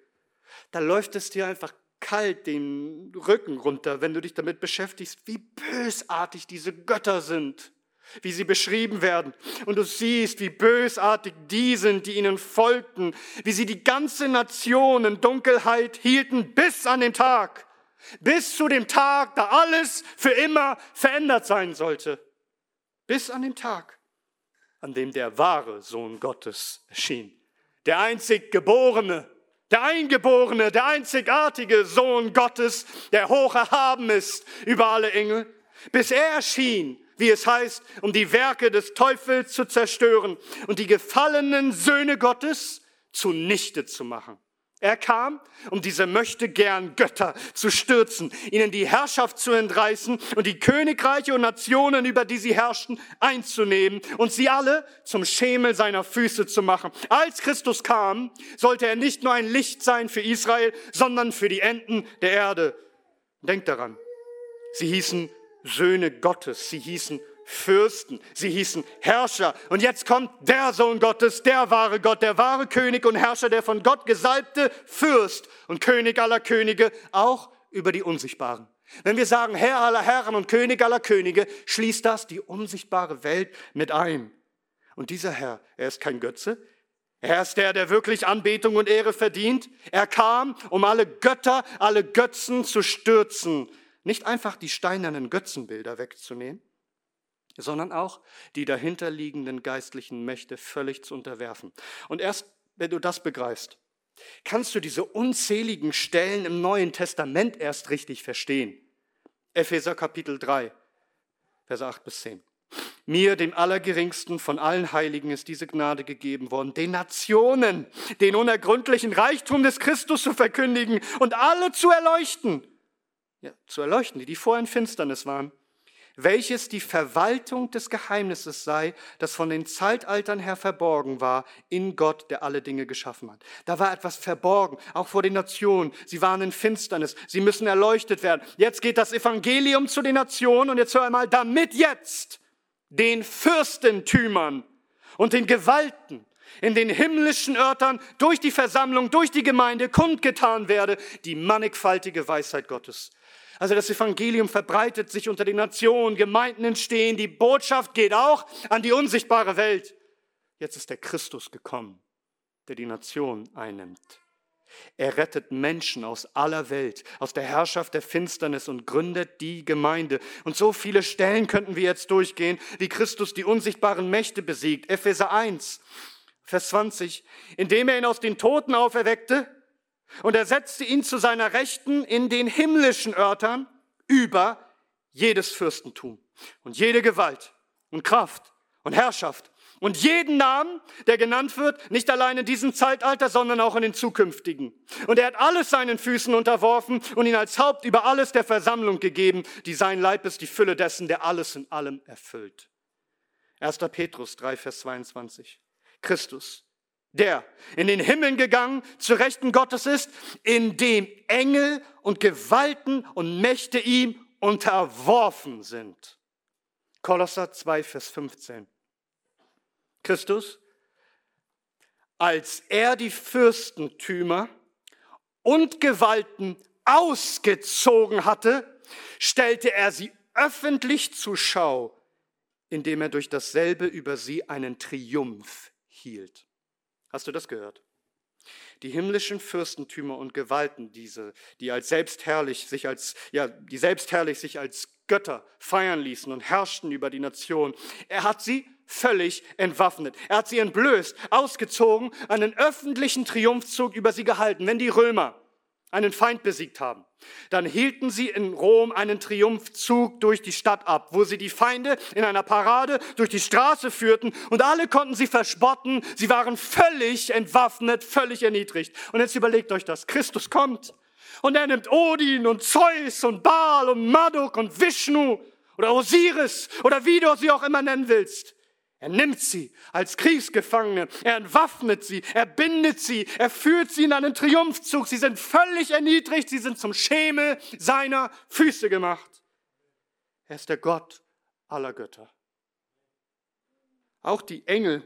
da läuft es dir einfach kalt den Rücken runter, wenn du dich damit beschäftigst, wie bösartig diese Götter sind, wie sie beschrieben werden. Und du siehst, wie bösartig die sind, die ihnen folgten, wie sie die ganze Nation in Dunkelheit hielten bis an den Tag, bis zu dem Tag, da alles für immer verändert sein sollte. Bis an den Tag, an dem der wahre Sohn Gottes erschien. Der einzig Geborene, der Eingeborene, der einzigartige Sohn Gottes, der hoch erhaben ist über alle Engel, bis er erschien, wie es heißt, um die Werke des Teufels zu zerstören und die gefallenen Söhne Gottes zunichte zu machen. Er kam, um diese möchte gern Götter zu stürzen, ihnen die Herrschaft zu entreißen und die Königreiche und Nationen, über die sie herrschten, einzunehmen und sie alle zum Schemel seiner Füße zu machen. Als Christus kam, sollte er nicht nur ein Licht sein für Israel, sondern für die Enden der Erde. Denkt daran, sie hießen Söhne Gottes, sie hießen Fürsten, sie hießen Herrscher. Und jetzt kommt der Sohn Gottes, der wahre Gott, der wahre König und Herrscher, der von Gott gesalbte Fürst und König aller Könige, auch über die Unsichtbaren. Wenn wir sagen Herr aller Herren und König aller Könige, schließt das die unsichtbare Welt mit ein. Und dieser Herr, er ist kein Götze, er ist der, der wirklich Anbetung und Ehre verdient. Er kam, um alle Götter, alle Götzen zu stürzen. Nicht einfach die steinernen Götzenbilder wegzunehmen, sondern auch die dahinterliegenden geistlichen Mächte völlig zu unterwerfen. Und erst wenn du das begreifst, kannst du diese unzähligen Stellen im Neuen Testament erst richtig verstehen. Epheser Kapitel 3, Verse 8 bis 10. Mir, dem Allergeringsten von allen Heiligen, ist diese Gnade gegeben worden, den Nationen den unergründlichen Reichtum des Christus zu verkündigen und alle zu erleuchten. Ja, zu erleuchten, die, die vorher in Finsternis waren welches die Verwaltung des Geheimnisses sei, das von den Zeitaltern her verborgen war in Gott, der alle Dinge geschaffen hat. Da war etwas verborgen, auch vor den Nationen. Sie waren in Finsternis, sie müssen erleuchtet werden. Jetzt geht das Evangelium zu den Nationen und jetzt hör einmal, damit jetzt den Fürstentümern und den Gewalten in den himmlischen Örtern durch die Versammlung, durch die Gemeinde kundgetan werde, die mannigfaltige Weisheit Gottes also das Evangelium verbreitet sich unter den Nationen, Gemeinden entstehen, die Botschaft geht auch an die unsichtbare Welt. Jetzt ist der Christus gekommen, der die Nation einnimmt. Er rettet Menschen aus aller Welt, aus der Herrschaft der Finsternis und gründet die Gemeinde. Und so viele Stellen könnten wir jetzt durchgehen, wie Christus die unsichtbaren Mächte besiegt. Epheser 1, Vers 20. Indem er ihn aus den Toten auferweckte und er setzte ihn zu seiner Rechten in den himmlischen Örtern über jedes Fürstentum und jede Gewalt und Kraft und Herrschaft und jeden Namen, der genannt wird, nicht allein in diesem Zeitalter, sondern auch in den zukünftigen. Und er hat alles seinen Füßen unterworfen und ihn als Haupt über alles der Versammlung gegeben, die sein Leib ist, die Fülle dessen, der alles in allem erfüllt. 1. Petrus 3, Vers 22. Christus der in den Himmel gegangen zu Rechten Gottes ist, in dem Engel und Gewalten und Mächte ihm unterworfen sind. Kolosser 2, Vers 15. Christus, als er die Fürstentümer und Gewalten ausgezogen hatte, stellte er sie öffentlich zur Schau, indem er durch dasselbe über sie einen Triumph hielt. Hast du das gehört? Die himmlischen Fürstentümer und Gewalten, diese, die als selbstherrlich sich als, ja, die selbstherrlich sich als Götter feiern ließen und herrschten über die Nation. Er hat sie völlig entwaffnet. Er hat sie entblößt, ausgezogen, einen öffentlichen Triumphzug über sie gehalten. Wenn die Römer einen Feind besiegt haben, dann hielten sie in Rom einen Triumphzug durch die Stadt ab, wo sie die Feinde in einer Parade durch die Straße führten und alle konnten sie verspotten. Sie waren völlig entwaffnet, völlig erniedrigt. Und jetzt überlegt euch das. Christus kommt und er nimmt Odin und Zeus und Baal und Marduk und Vishnu oder Osiris oder wie du sie auch immer nennen willst. Er nimmt sie als Kriegsgefangene, er entwaffnet sie, er bindet sie, er führt sie in einen Triumphzug. Sie sind völlig erniedrigt, sie sind zum Schemel seiner Füße gemacht. Er ist der Gott aller Götter. Auch die Engel,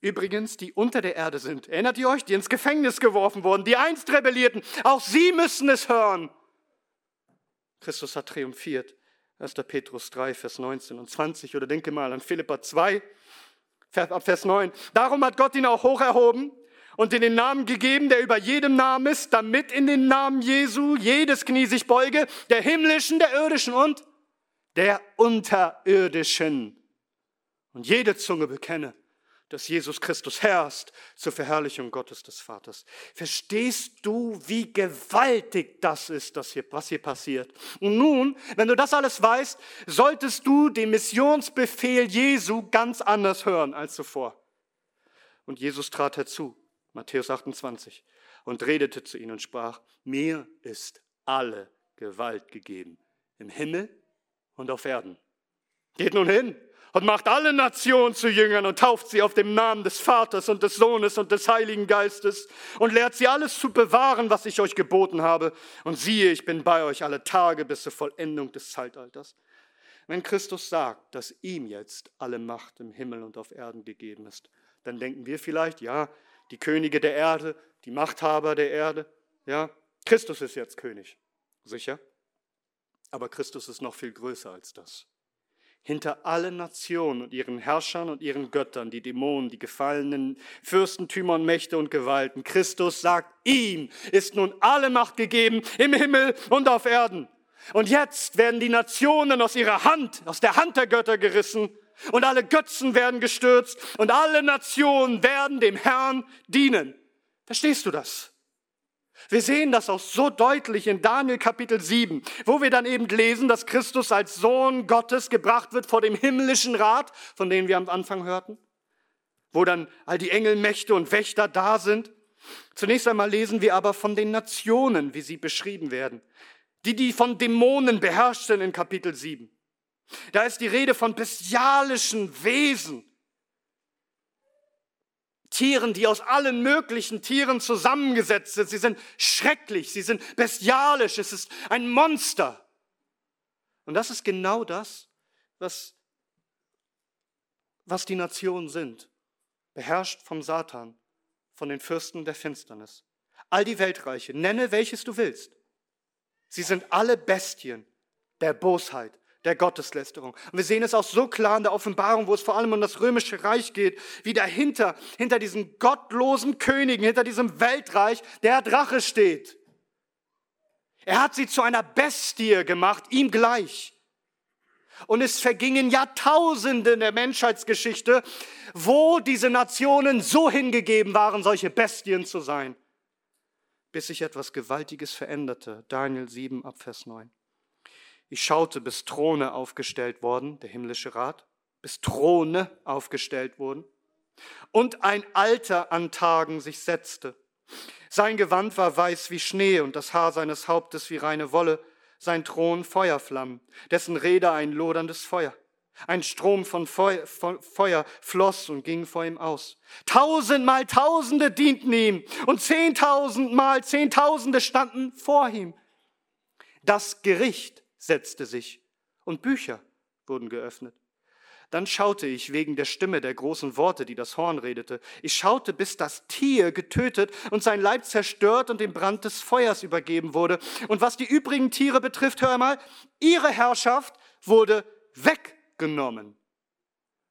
übrigens, die unter der Erde sind, erinnert ihr euch, die ins Gefängnis geworfen wurden, die einst rebellierten, auch sie müssen es hören. Christus hat triumphiert. 1. Petrus 3, Vers 19 und 20 oder denke mal an Philippa 2, ab Vers 9. Darum hat Gott ihn auch hoch erhoben und in den Namen gegeben, der über jedem Namen ist, damit in den Namen Jesu jedes Knie sich beuge, der himmlischen, der irdischen und der unterirdischen. Und jede Zunge bekenne, dass Jesus Christus herrscht zur Verherrlichung Gottes des Vaters. Verstehst du, wie gewaltig das ist, das hier, was hier passiert? Und nun, wenn du das alles weißt, solltest du den Missionsbefehl Jesu ganz anders hören als zuvor. Und Jesus trat herzu, Matthäus 28, und redete zu ihnen und sprach, mir ist alle Gewalt gegeben, im Himmel und auf Erden. Geht nun hin und macht alle Nationen zu Jüngern und tauft sie auf dem Namen des Vaters und des Sohnes und des Heiligen Geistes und lehrt sie alles zu bewahren, was ich euch geboten habe. Und siehe, ich bin bei euch alle Tage bis zur Vollendung des Zeitalters. Wenn Christus sagt, dass ihm jetzt alle Macht im Himmel und auf Erden gegeben ist, dann denken wir vielleicht, ja, die Könige der Erde, die Machthaber der Erde, ja, Christus ist jetzt König. Sicher? Aber Christus ist noch viel größer als das hinter allen Nationen und ihren Herrschern und ihren Göttern, die Dämonen, die gefallenen Fürstentümer und Mächte und Gewalten. Christus sagt, ihm ist nun alle Macht gegeben im Himmel und auf Erden. Und jetzt werden die Nationen aus ihrer Hand, aus der Hand der Götter gerissen und alle Götzen werden gestürzt und alle Nationen werden dem Herrn dienen. Verstehst du das? Wir sehen das auch so deutlich in Daniel Kapitel 7, wo wir dann eben lesen, dass Christus als Sohn Gottes gebracht wird vor dem himmlischen Rat, von dem wir am Anfang hörten, wo dann all die Engelmächte und Wächter da sind. Zunächst einmal lesen wir aber von den Nationen, wie sie beschrieben werden, die, die von Dämonen beherrscht sind in Kapitel 7. Da ist die Rede von bestialischen Wesen, Tieren, die aus allen möglichen Tieren zusammengesetzt sind. Sie sind schrecklich, sie sind bestialisch, es ist ein Monster. Und das ist genau das, was, was die Nationen sind. Beherrscht vom Satan, von den Fürsten der Finsternis. All die Weltreiche, nenne welches du willst. Sie sind alle Bestien der Bosheit, der Gotteslästerung. Und wir sehen es auch so klar in der Offenbarung, wo es vor allem um das römische Reich geht, wie dahinter, hinter diesen gottlosen Königen, hinter diesem Weltreich, der Drache steht. Er hat sie zu einer Bestie gemacht, ihm gleich. Und es vergingen Jahrtausende in der Menschheitsgeschichte, wo diese Nationen so hingegeben waren, solche Bestien zu sein, bis sich etwas Gewaltiges veränderte. Daniel 7 Abvers 9. Ich schaute, bis Throne aufgestellt wurden, der himmlische Rat, bis Throne aufgestellt wurden und ein Alter an Tagen sich setzte. Sein Gewand war weiß wie Schnee und das Haar seines Hauptes wie reine Wolle, sein Thron Feuerflammen, dessen Räder ein loderndes Feuer. Ein Strom von Feu Feuer floss und ging vor ihm aus. Tausendmal Tausende dienten ihm und zehntausendmal Zehntausende standen vor ihm. Das Gericht setzte sich und Bücher wurden geöffnet. Dann schaute ich wegen der Stimme der großen Worte, die das Horn redete. Ich schaute, bis das Tier getötet und sein Leib zerstört und dem Brand des Feuers übergeben wurde. Und was die übrigen Tiere betrifft, hör mal, ihre Herrschaft wurde weggenommen.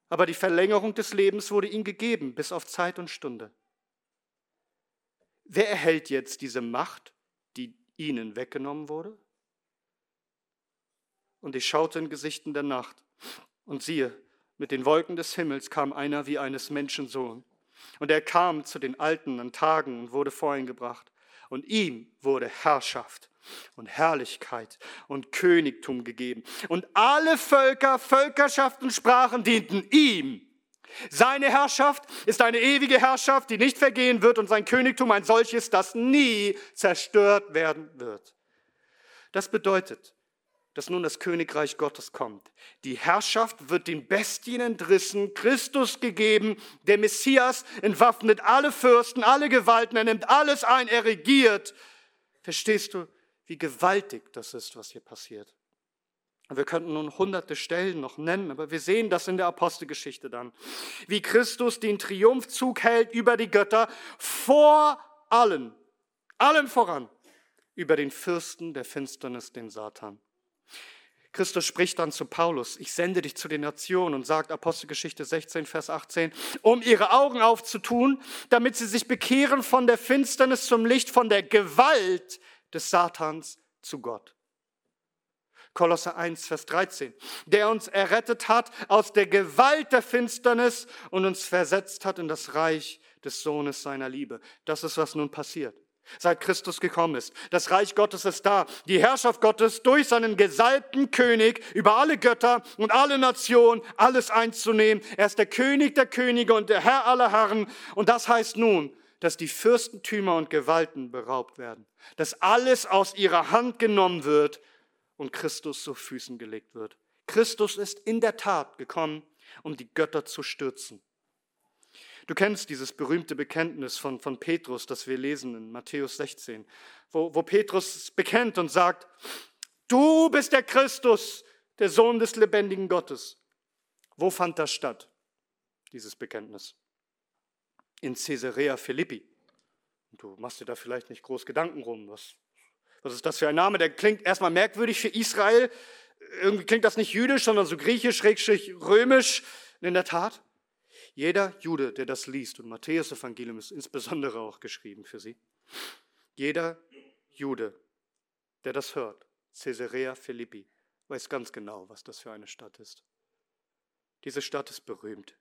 Aber die Verlängerung des Lebens wurde ihnen gegeben, bis auf Zeit und Stunde. Wer erhält jetzt diese Macht, die ihnen weggenommen wurde? Und ich schaute in Gesichten der Nacht, und siehe, mit den Wolken des Himmels kam einer wie eines Menschensohn. Und er kam zu den Alten an Tagen und wurde vor ihn gebracht. Und ihm wurde Herrschaft und Herrlichkeit und Königtum gegeben. Und alle Völker, Völkerschaften, Sprachen dienten ihm. Seine Herrschaft ist eine ewige Herrschaft, die nicht vergehen wird und sein Königtum ein solches, das nie zerstört werden wird. Das bedeutet, dass nun das Königreich Gottes kommt. Die Herrschaft wird den Bestien entrissen, Christus gegeben, der Messias entwaffnet alle Fürsten, alle Gewalten, er nimmt alles ein, er regiert. Verstehst du, wie gewaltig das ist, was hier passiert? Wir könnten nun hunderte Stellen noch nennen, aber wir sehen das in der Apostelgeschichte dann. Wie Christus den Triumphzug hält über die Götter vor allen, allen voran, über den Fürsten der Finsternis, den Satan. Christus spricht dann zu Paulus, ich sende dich zu den Nationen und sagt Apostelgeschichte 16, Vers 18, um ihre Augen aufzutun, damit sie sich bekehren von der Finsternis zum Licht, von der Gewalt des Satans zu Gott. Kolosse 1, Vers 13, der uns errettet hat aus der Gewalt der Finsternis und uns versetzt hat in das Reich des Sohnes seiner Liebe. Das ist, was nun passiert seit Christus gekommen ist. Das Reich Gottes ist da. Die Herrschaft Gottes durch seinen gesalbten König über alle Götter und alle Nationen, alles einzunehmen. Er ist der König der Könige und der Herr aller Herren. Und das heißt nun, dass die Fürstentümer und Gewalten beraubt werden. Dass alles aus ihrer Hand genommen wird und Christus zu Füßen gelegt wird. Christus ist in der Tat gekommen, um die Götter zu stürzen. Du kennst dieses berühmte Bekenntnis von, von Petrus, das wir lesen in Matthäus 16, wo, wo Petrus bekennt und sagt, du bist der Christus, der Sohn des lebendigen Gottes. Wo fand das statt, dieses Bekenntnis? In Caesarea Philippi. Du machst dir da vielleicht nicht groß Gedanken rum. Was, was ist das für ein Name? Der klingt erstmal merkwürdig für Israel. Irgendwie klingt das nicht jüdisch, sondern so griechisch, römisch. In der Tat. Jeder Jude, der das liest, und Matthäus Evangelium ist insbesondere auch geschrieben für sie, jeder Jude, der das hört, Caesarea Philippi, weiß ganz genau, was das für eine Stadt ist. Diese Stadt ist berühmt.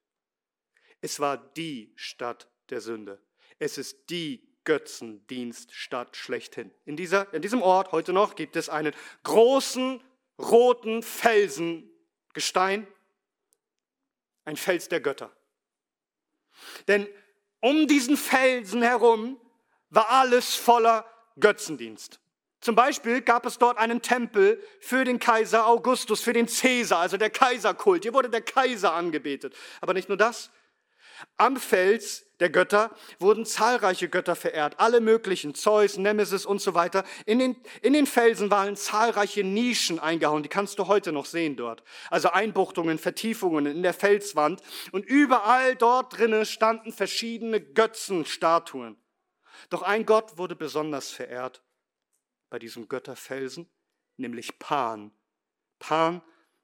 Es war die Stadt der Sünde. Es ist die Götzendienststadt schlechthin. In, dieser, in diesem Ort heute noch gibt es einen großen roten Felsengestein, ein Fels der Götter. Denn um diesen Felsen herum war alles voller Götzendienst. Zum Beispiel gab es dort einen Tempel für den Kaiser Augustus, für den Cäsar, also der Kaiserkult. Hier wurde der Kaiser angebetet. Aber nicht nur das. Am Fels der Götter wurden zahlreiche Götter verehrt, alle möglichen, Zeus, Nemesis und so weiter. In den, in den Felsen waren zahlreiche Nischen eingehauen, die kannst du heute noch sehen dort. Also Einbuchtungen, Vertiefungen in der Felswand. Und überall dort drinnen standen verschiedene Götzenstatuen. Doch ein Gott wurde besonders verehrt bei diesem Götterfelsen, nämlich Pan. Pan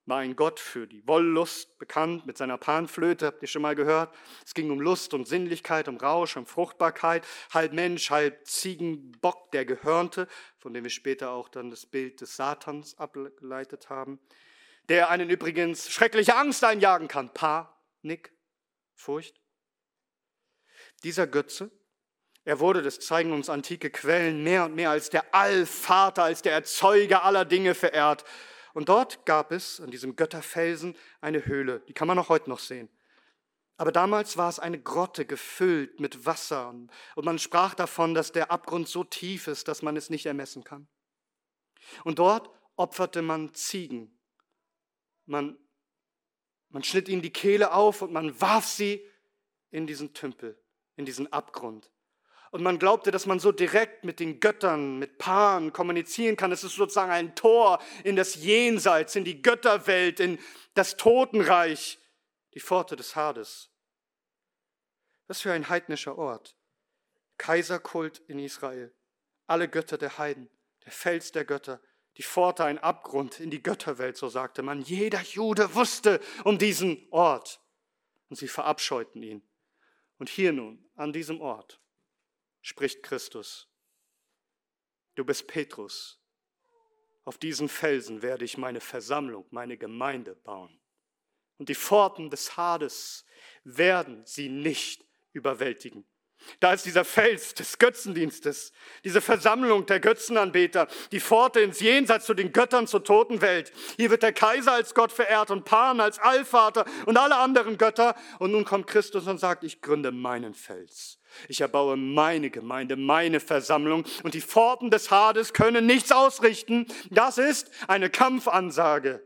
war ein Gott für die Wollust bekannt mit seiner Panflöte, habt ihr schon mal gehört? Es ging um Lust und Sinnlichkeit, um Rausch, um Fruchtbarkeit, halb Mensch, halb Ziegenbock, der Gehörnte, von dem wir später auch dann das Bild des Satans abgeleitet haben, der einen übrigens schreckliche Angst einjagen kann. Panik, Furcht. Dieser Götze, er wurde, das zeigen uns antike Quellen, mehr und mehr als der Allvater, als der Erzeuger aller Dinge verehrt. Und dort gab es an diesem Götterfelsen eine Höhle, die kann man auch heute noch sehen. Aber damals war es eine Grotte gefüllt mit Wasser und man sprach davon, dass der Abgrund so tief ist, dass man es nicht ermessen kann. Und dort opferte man Ziegen. Man Man schnitt ihnen die Kehle auf und man warf sie in diesen Tümpel, in diesen Abgrund. Und man glaubte, dass man so direkt mit den Göttern, mit Pan kommunizieren kann. Es ist sozusagen ein Tor in das Jenseits, in die Götterwelt, in das Totenreich, die Pforte des Hades. Was für ein heidnischer Ort. Kaiserkult in Israel. Alle Götter der Heiden, der Fels der Götter, die Pforte ein Abgrund in die Götterwelt, so sagte man. Jeder Jude wusste um diesen Ort. Und sie verabscheuten ihn. Und hier nun, an diesem Ort, spricht Christus. Du bist Petrus. Auf diesen Felsen werde ich meine Versammlung, meine Gemeinde bauen. Und die Pforten des Hades werden sie nicht überwältigen. Da ist dieser Fels des Götzendienstes, diese Versammlung der Götzenanbeter, die Pforte ins Jenseits zu den Göttern zur Totenwelt. Hier wird der Kaiser als Gott verehrt und Pan als Allvater und alle anderen Götter. Und nun kommt Christus und sagt, ich gründe meinen Fels. Ich erbaue meine Gemeinde, meine Versammlung und die Pforten des Hades können nichts ausrichten. Das ist eine Kampfansage.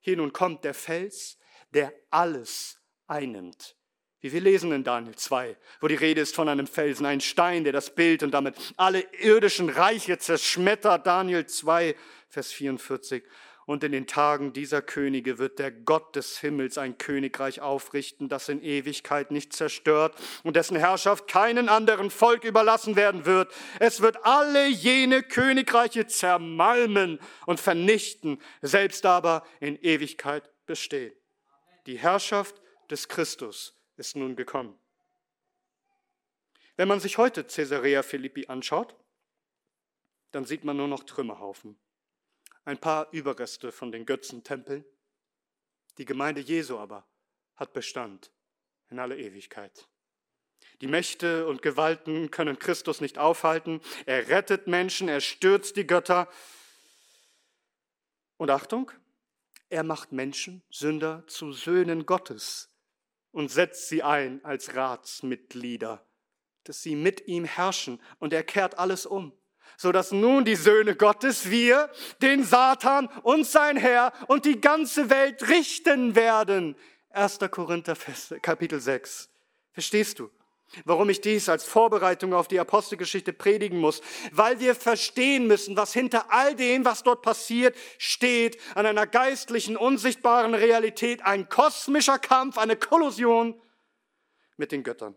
Hier nun kommt der Fels, der alles einnimmt. Wie wir lesen in Daniel 2, wo die Rede ist von einem Felsen, ein Stein, der das Bild und damit alle irdischen Reiche zerschmettert. Daniel 2, Vers 44. Und in den Tagen dieser Könige wird der Gott des Himmels ein Königreich aufrichten, das in Ewigkeit nicht zerstört und dessen Herrschaft keinen anderen Volk überlassen werden wird. Es wird alle jene Königreiche zermalmen und vernichten, selbst aber in Ewigkeit bestehen. Die Herrschaft des Christus ist nun gekommen. Wenn man sich heute Caesarea Philippi anschaut, dann sieht man nur noch Trümmerhaufen, ein paar Überreste von den Götzentempeln. Die Gemeinde Jesu aber hat Bestand in alle Ewigkeit. Die Mächte und Gewalten können Christus nicht aufhalten. Er rettet Menschen, er stürzt die Götter. Und Achtung, er macht Menschen, Sünder, zu Söhnen Gottes und setzt sie ein als Ratsmitglieder, dass sie mit ihm herrschen und er kehrt alles um, so dass nun die Söhne Gottes, wir, den Satan und sein Herr und die ganze Welt richten werden. 1. Korinther Kapitel 6. Verstehst du? Warum ich dies als Vorbereitung auf die Apostelgeschichte predigen muss, weil wir verstehen müssen, was hinter all dem, was dort passiert, steht, an einer geistlichen, unsichtbaren Realität, ein kosmischer Kampf, eine Kollusion mit den Göttern.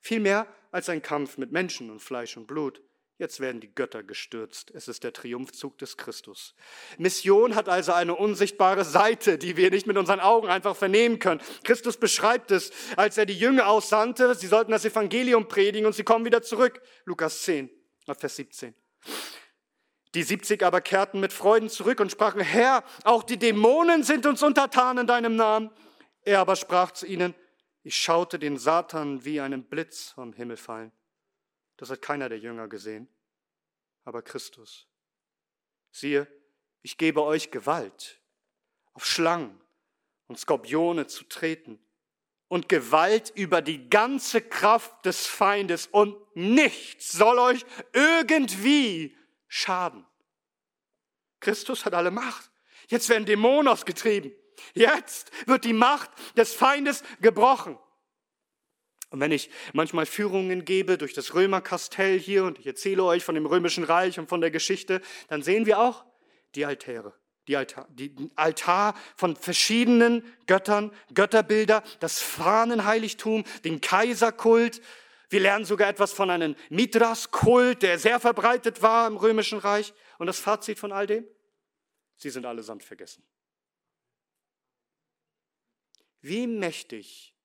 Viel mehr als ein Kampf mit Menschen und Fleisch und Blut. Jetzt werden die Götter gestürzt. Es ist der Triumphzug des Christus. Mission hat also eine unsichtbare Seite, die wir nicht mit unseren Augen einfach vernehmen können. Christus beschreibt es, als er die Jünger aussandte. Sie sollten das Evangelium predigen und sie kommen wieder zurück. Lukas 10, Vers 17. Die 70 aber kehrten mit Freuden zurück und sprachen, Herr, auch die Dämonen sind uns untertan in deinem Namen. Er aber sprach zu ihnen, ich schaute den Satan wie einen Blitz vom Himmel fallen. Das hat keiner der Jünger gesehen, aber Christus. Siehe, ich gebe euch Gewalt, auf Schlangen und Skorpione zu treten und Gewalt über die ganze Kraft des Feindes und nichts soll euch irgendwie schaden. Christus hat alle Macht. Jetzt werden Dämonen ausgetrieben. Jetzt wird die Macht des Feindes gebrochen. Und wenn ich manchmal Führungen gebe durch das Römerkastell hier und ich erzähle euch von dem römischen Reich und von der Geschichte, dann sehen wir auch die Altäre. Die Altar, die Altar von verschiedenen Göttern, Götterbilder, das Fahnenheiligtum, den Kaiserkult. Wir lernen sogar etwas von einem Mithras-Kult, der sehr verbreitet war im römischen Reich. Und das Fazit von all dem? Sie sind allesamt vergessen. Wie mächtig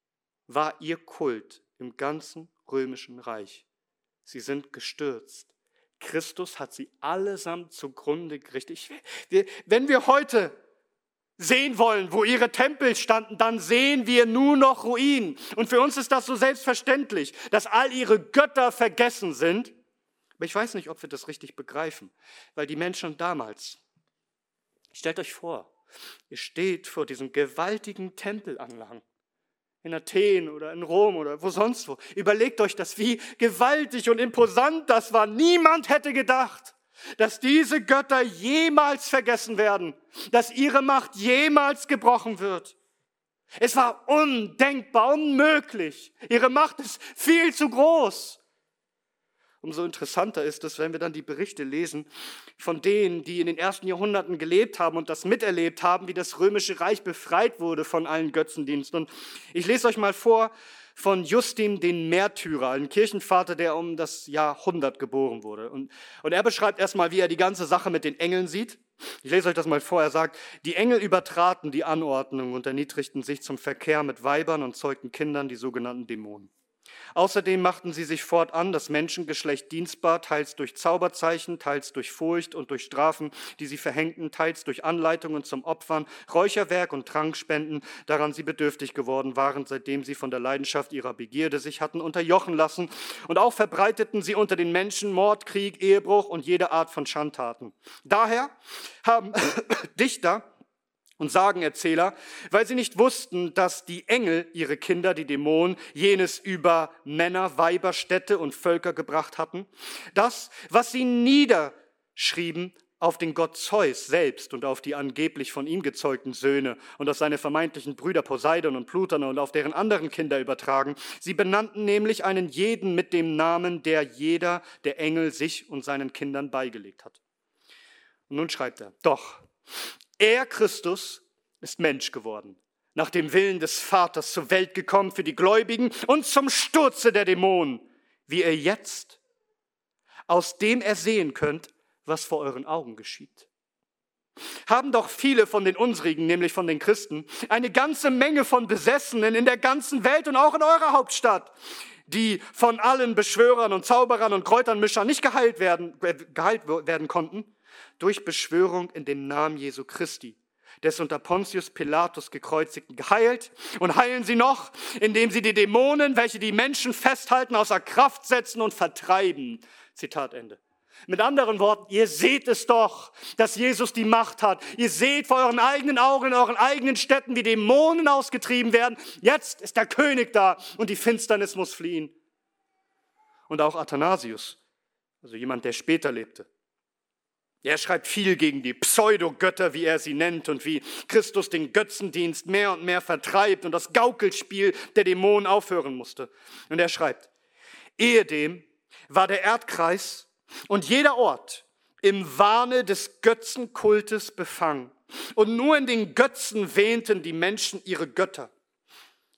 war ihr Kult im ganzen römischen Reich. Sie sind gestürzt. Christus hat sie allesamt zugrunde gerichtet. wenn wir heute sehen wollen, wo ihre Tempel standen, dann sehen wir nur noch Ruinen. Und für uns ist das so selbstverständlich, dass all ihre Götter vergessen sind. Aber ich weiß nicht, ob wir das richtig begreifen, weil die Menschen damals, stellt euch vor, ihr steht vor diesen gewaltigen Tempelanlagen in Athen oder in Rom oder wo sonst wo. Überlegt euch das, wie gewaltig und imposant das war. Niemand hätte gedacht, dass diese Götter jemals vergessen werden, dass ihre Macht jemals gebrochen wird. Es war undenkbar, unmöglich. Ihre Macht ist viel zu groß. Umso interessanter ist es, wenn wir dann die Berichte lesen von denen, die in den ersten Jahrhunderten gelebt haben und das miterlebt haben, wie das römische Reich befreit wurde von allen Götzendiensten. Und ich lese euch mal vor von Justin den Märtyrer, ein Kirchenvater, der um das Jahrhundert geboren wurde. Und, und er beschreibt erstmal, wie er die ganze Sache mit den Engeln sieht. Ich lese euch das mal vor. Er sagt, die Engel übertraten die Anordnung und erniedrigten sich zum Verkehr mit Weibern und zeugten Kindern, die sogenannten Dämonen. Außerdem machten sie sich fortan das Menschengeschlecht dienstbar, teils durch Zauberzeichen, teils durch Furcht und durch Strafen, die sie verhängten, teils durch Anleitungen zum Opfern, Räucherwerk und Trankspenden, daran sie bedürftig geworden waren, seitdem sie von der Leidenschaft ihrer Begierde sich hatten unterjochen lassen. Und auch verbreiteten sie unter den Menschen Mord, Krieg, Ehebruch und jede Art von Schandtaten. Daher haben [COUGHS] Dichter und Sagenerzähler, weil sie nicht wussten, dass die Engel ihre Kinder, die Dämonen, jenes über Männer, Weiber, Städte und Völker gebracht hatten. Das, was sie niederschrieben, auf den Gott Zeus selbst und auf die angeblich von ihm gezeugten Söhne und auf seine vermeintlichen Brüder Poseidon und Pluton und auf deren anderen Kinder übertragen. Sie benannten nämlich einen jeden mit dem Namen, der jeder der Engel sich und seinen Kindern beigelegt hat. Und nun schreibt er, doch, er, Christus, ist Mensch geworden, nach dem Willen des Vaters zur Welt gekommen für die Gläubigen und zum Sturze der Dämonen, wie ihr jetzt, aus dem er sehen könnt, was vor euren Augen geschieht. Haben doch viele von den unsrigen, nämlich von den Christen, eine ganze Menge von Besessenen in der ganzen Welt und auch in eurer Hauptstadt, die von allen Beschwörern und Zauberern und Kräuternmischern nicht geheilt werden, äh, geheilt werden konnten, durch Beschwörung in dem Namen Jesu Christi, des unter Pontius Pilatus gekreuzigten, geheilt und heilen sie noch, indem sie die Dämonen, welche die Menschen festhalten, außer Kraft setzen und vertreiben. Zitat Ende. Mit anderen Worten, ihr seht es doch, dass Jesus die Macht hat. Ihr seht vor euren eigenen Augen, in euren eigenen Städten, wie Dämonen ausgetrieben werden. Jetzt ist der König da und die Finsternis muss fliehen. Und auch Athanasius, also jemand, der später lebte, er schreibt viel gegen die Pseudogötter, wie er sie nennt, und wie Christus den Götzendienst mehr und mehr vertreibt und das Gaukelspiel der Dämonen aufhören musste. Und er schreibt, ehedem war der Erdkreis und jeder Ort im Wahne des Götzenkultes befangen. Und nur in den Götzen wähnten die Menschen ihre Götter.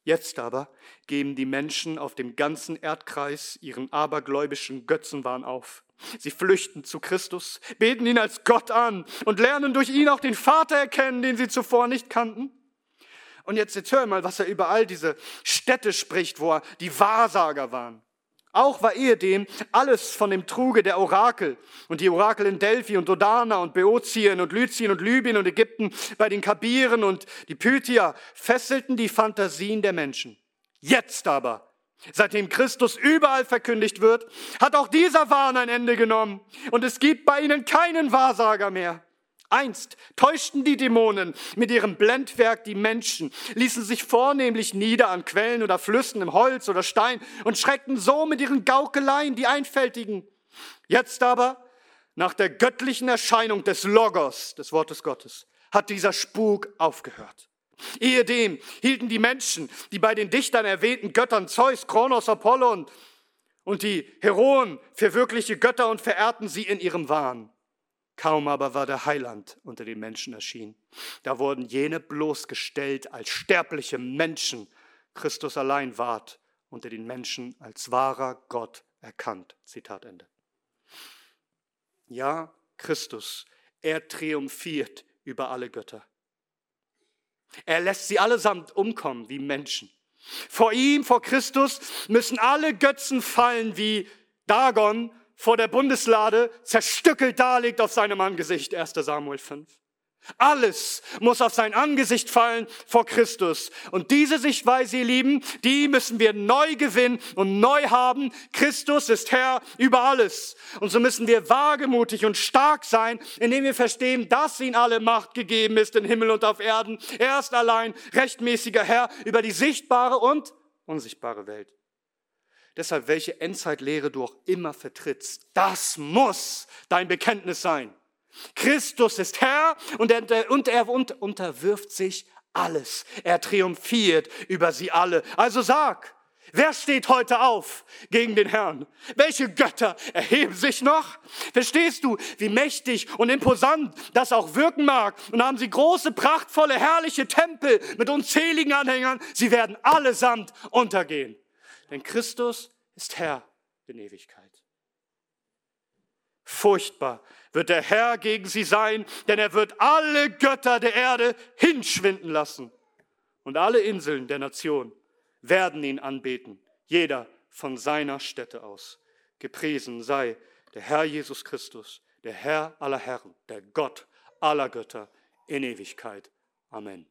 Jetzt aber geben die Menschen auf dem ganzen Erdkreis ihren abergläubischen Götzenwahn auf. Sie flüchten zu Christus, beten ihn als Gott an und lernen durch ihn auch den Vater erkennen, den sie zuvor nicht kannten. Und jetzt, jetzt hör mal, was er über all diese Städte spricht, wo die Wahrsager waren. Auch war ehedem alles von dem Truge der Orakel und die Orakel in Delphi und Dodana und Beotien und Lyzien und Libyen und Ägypten bei den Kabiren und die Pythia fesselten die Fantasien der Menschen. Jetzt aber Seitdem Christus überall verkündigt wird, hat auch dieser Wahn ein Ende genommen und es gibt bei ihnen keinen Wahrsager mehr. Einst täuschten die Dämonen mit ihrem Blendwerk die Menschen, ließen sich vornehmlich nieder an Quellen oder Flüssen im Holz oder Stein und schreckten so mit ihren Gaukeleien die Einfältigen. Jetzt aber, nach der göttlichen Erscheinung des Logos, des Wortes Gottes, hat dieser Spuk aufgehört. Ehedem hielten die Menschen, die bei den Dichtern erwähnten Göttern Zeus, Kronos, Apollon und die Heroen für wirkliche Götter und verehrten sie in ihrem Wahn. Kaum aber war der Heiland unter den Menschen erschienen. Da wurden jene bloßgestellt als sterbliche Menschen. Christus allein ward unter den Menschen als wahrer Gott erkannt. Zitat Ende. Ja, Christus, er triumphiert über alle Götter. Er lässt sie allesamt umkommen wie Menschen. Vor ihm, vor Christus, müssen alle Götzen fallen, wie Dagon vor der Bundeslade zerstückelt daliegt auf seinem Angesicht. 1. Samuel 5. Alles muss auf sein Angesicht fallen vor Christus. Und diese Sichtweise, ihr Lieben, die müssen wir neu gewinnen und neu haben. Christus ist Herr über alles. Und so müssen wir wagemutig und stark sein, indem wir verstehen, dass ihn alle Macht gegeben ist in Himmel und auf Erden. Er ist allein rechtmäßiger Herr über die sichtbare und unsichtbare Welt. Deshalb, welche Endzeitlehre du auch immer vertrittst, das muss dein Bekenntnis sein. Christus ist Herr und er, und er unterwirft sich alles. Er triumphiert über sie alle. Also sag, wer steht heute auf gegen den Herrn? Welche Götter erheben sich noch? Verstehst du, wie mächtig und imposant das auch wirken mag? Und haben sie große, prachtvolle, herrliche Tempel mit unzähligen Anhängern. Sie werden allesamt untergehen. Denn Christus ist Herr in Ewigkeit. Furchtbar wird der Herr gegen sie sein, denn er wird alle Götter der Erde hinschwinden lassen. Und alle Inseln der Nation werden ihn anbeten, jeder von seiner Stätte aus. Gepriesen sei der Herr Jesus Christus, der Herr aller Herren, der Gott aller Götter in Ewigkeit. Amen.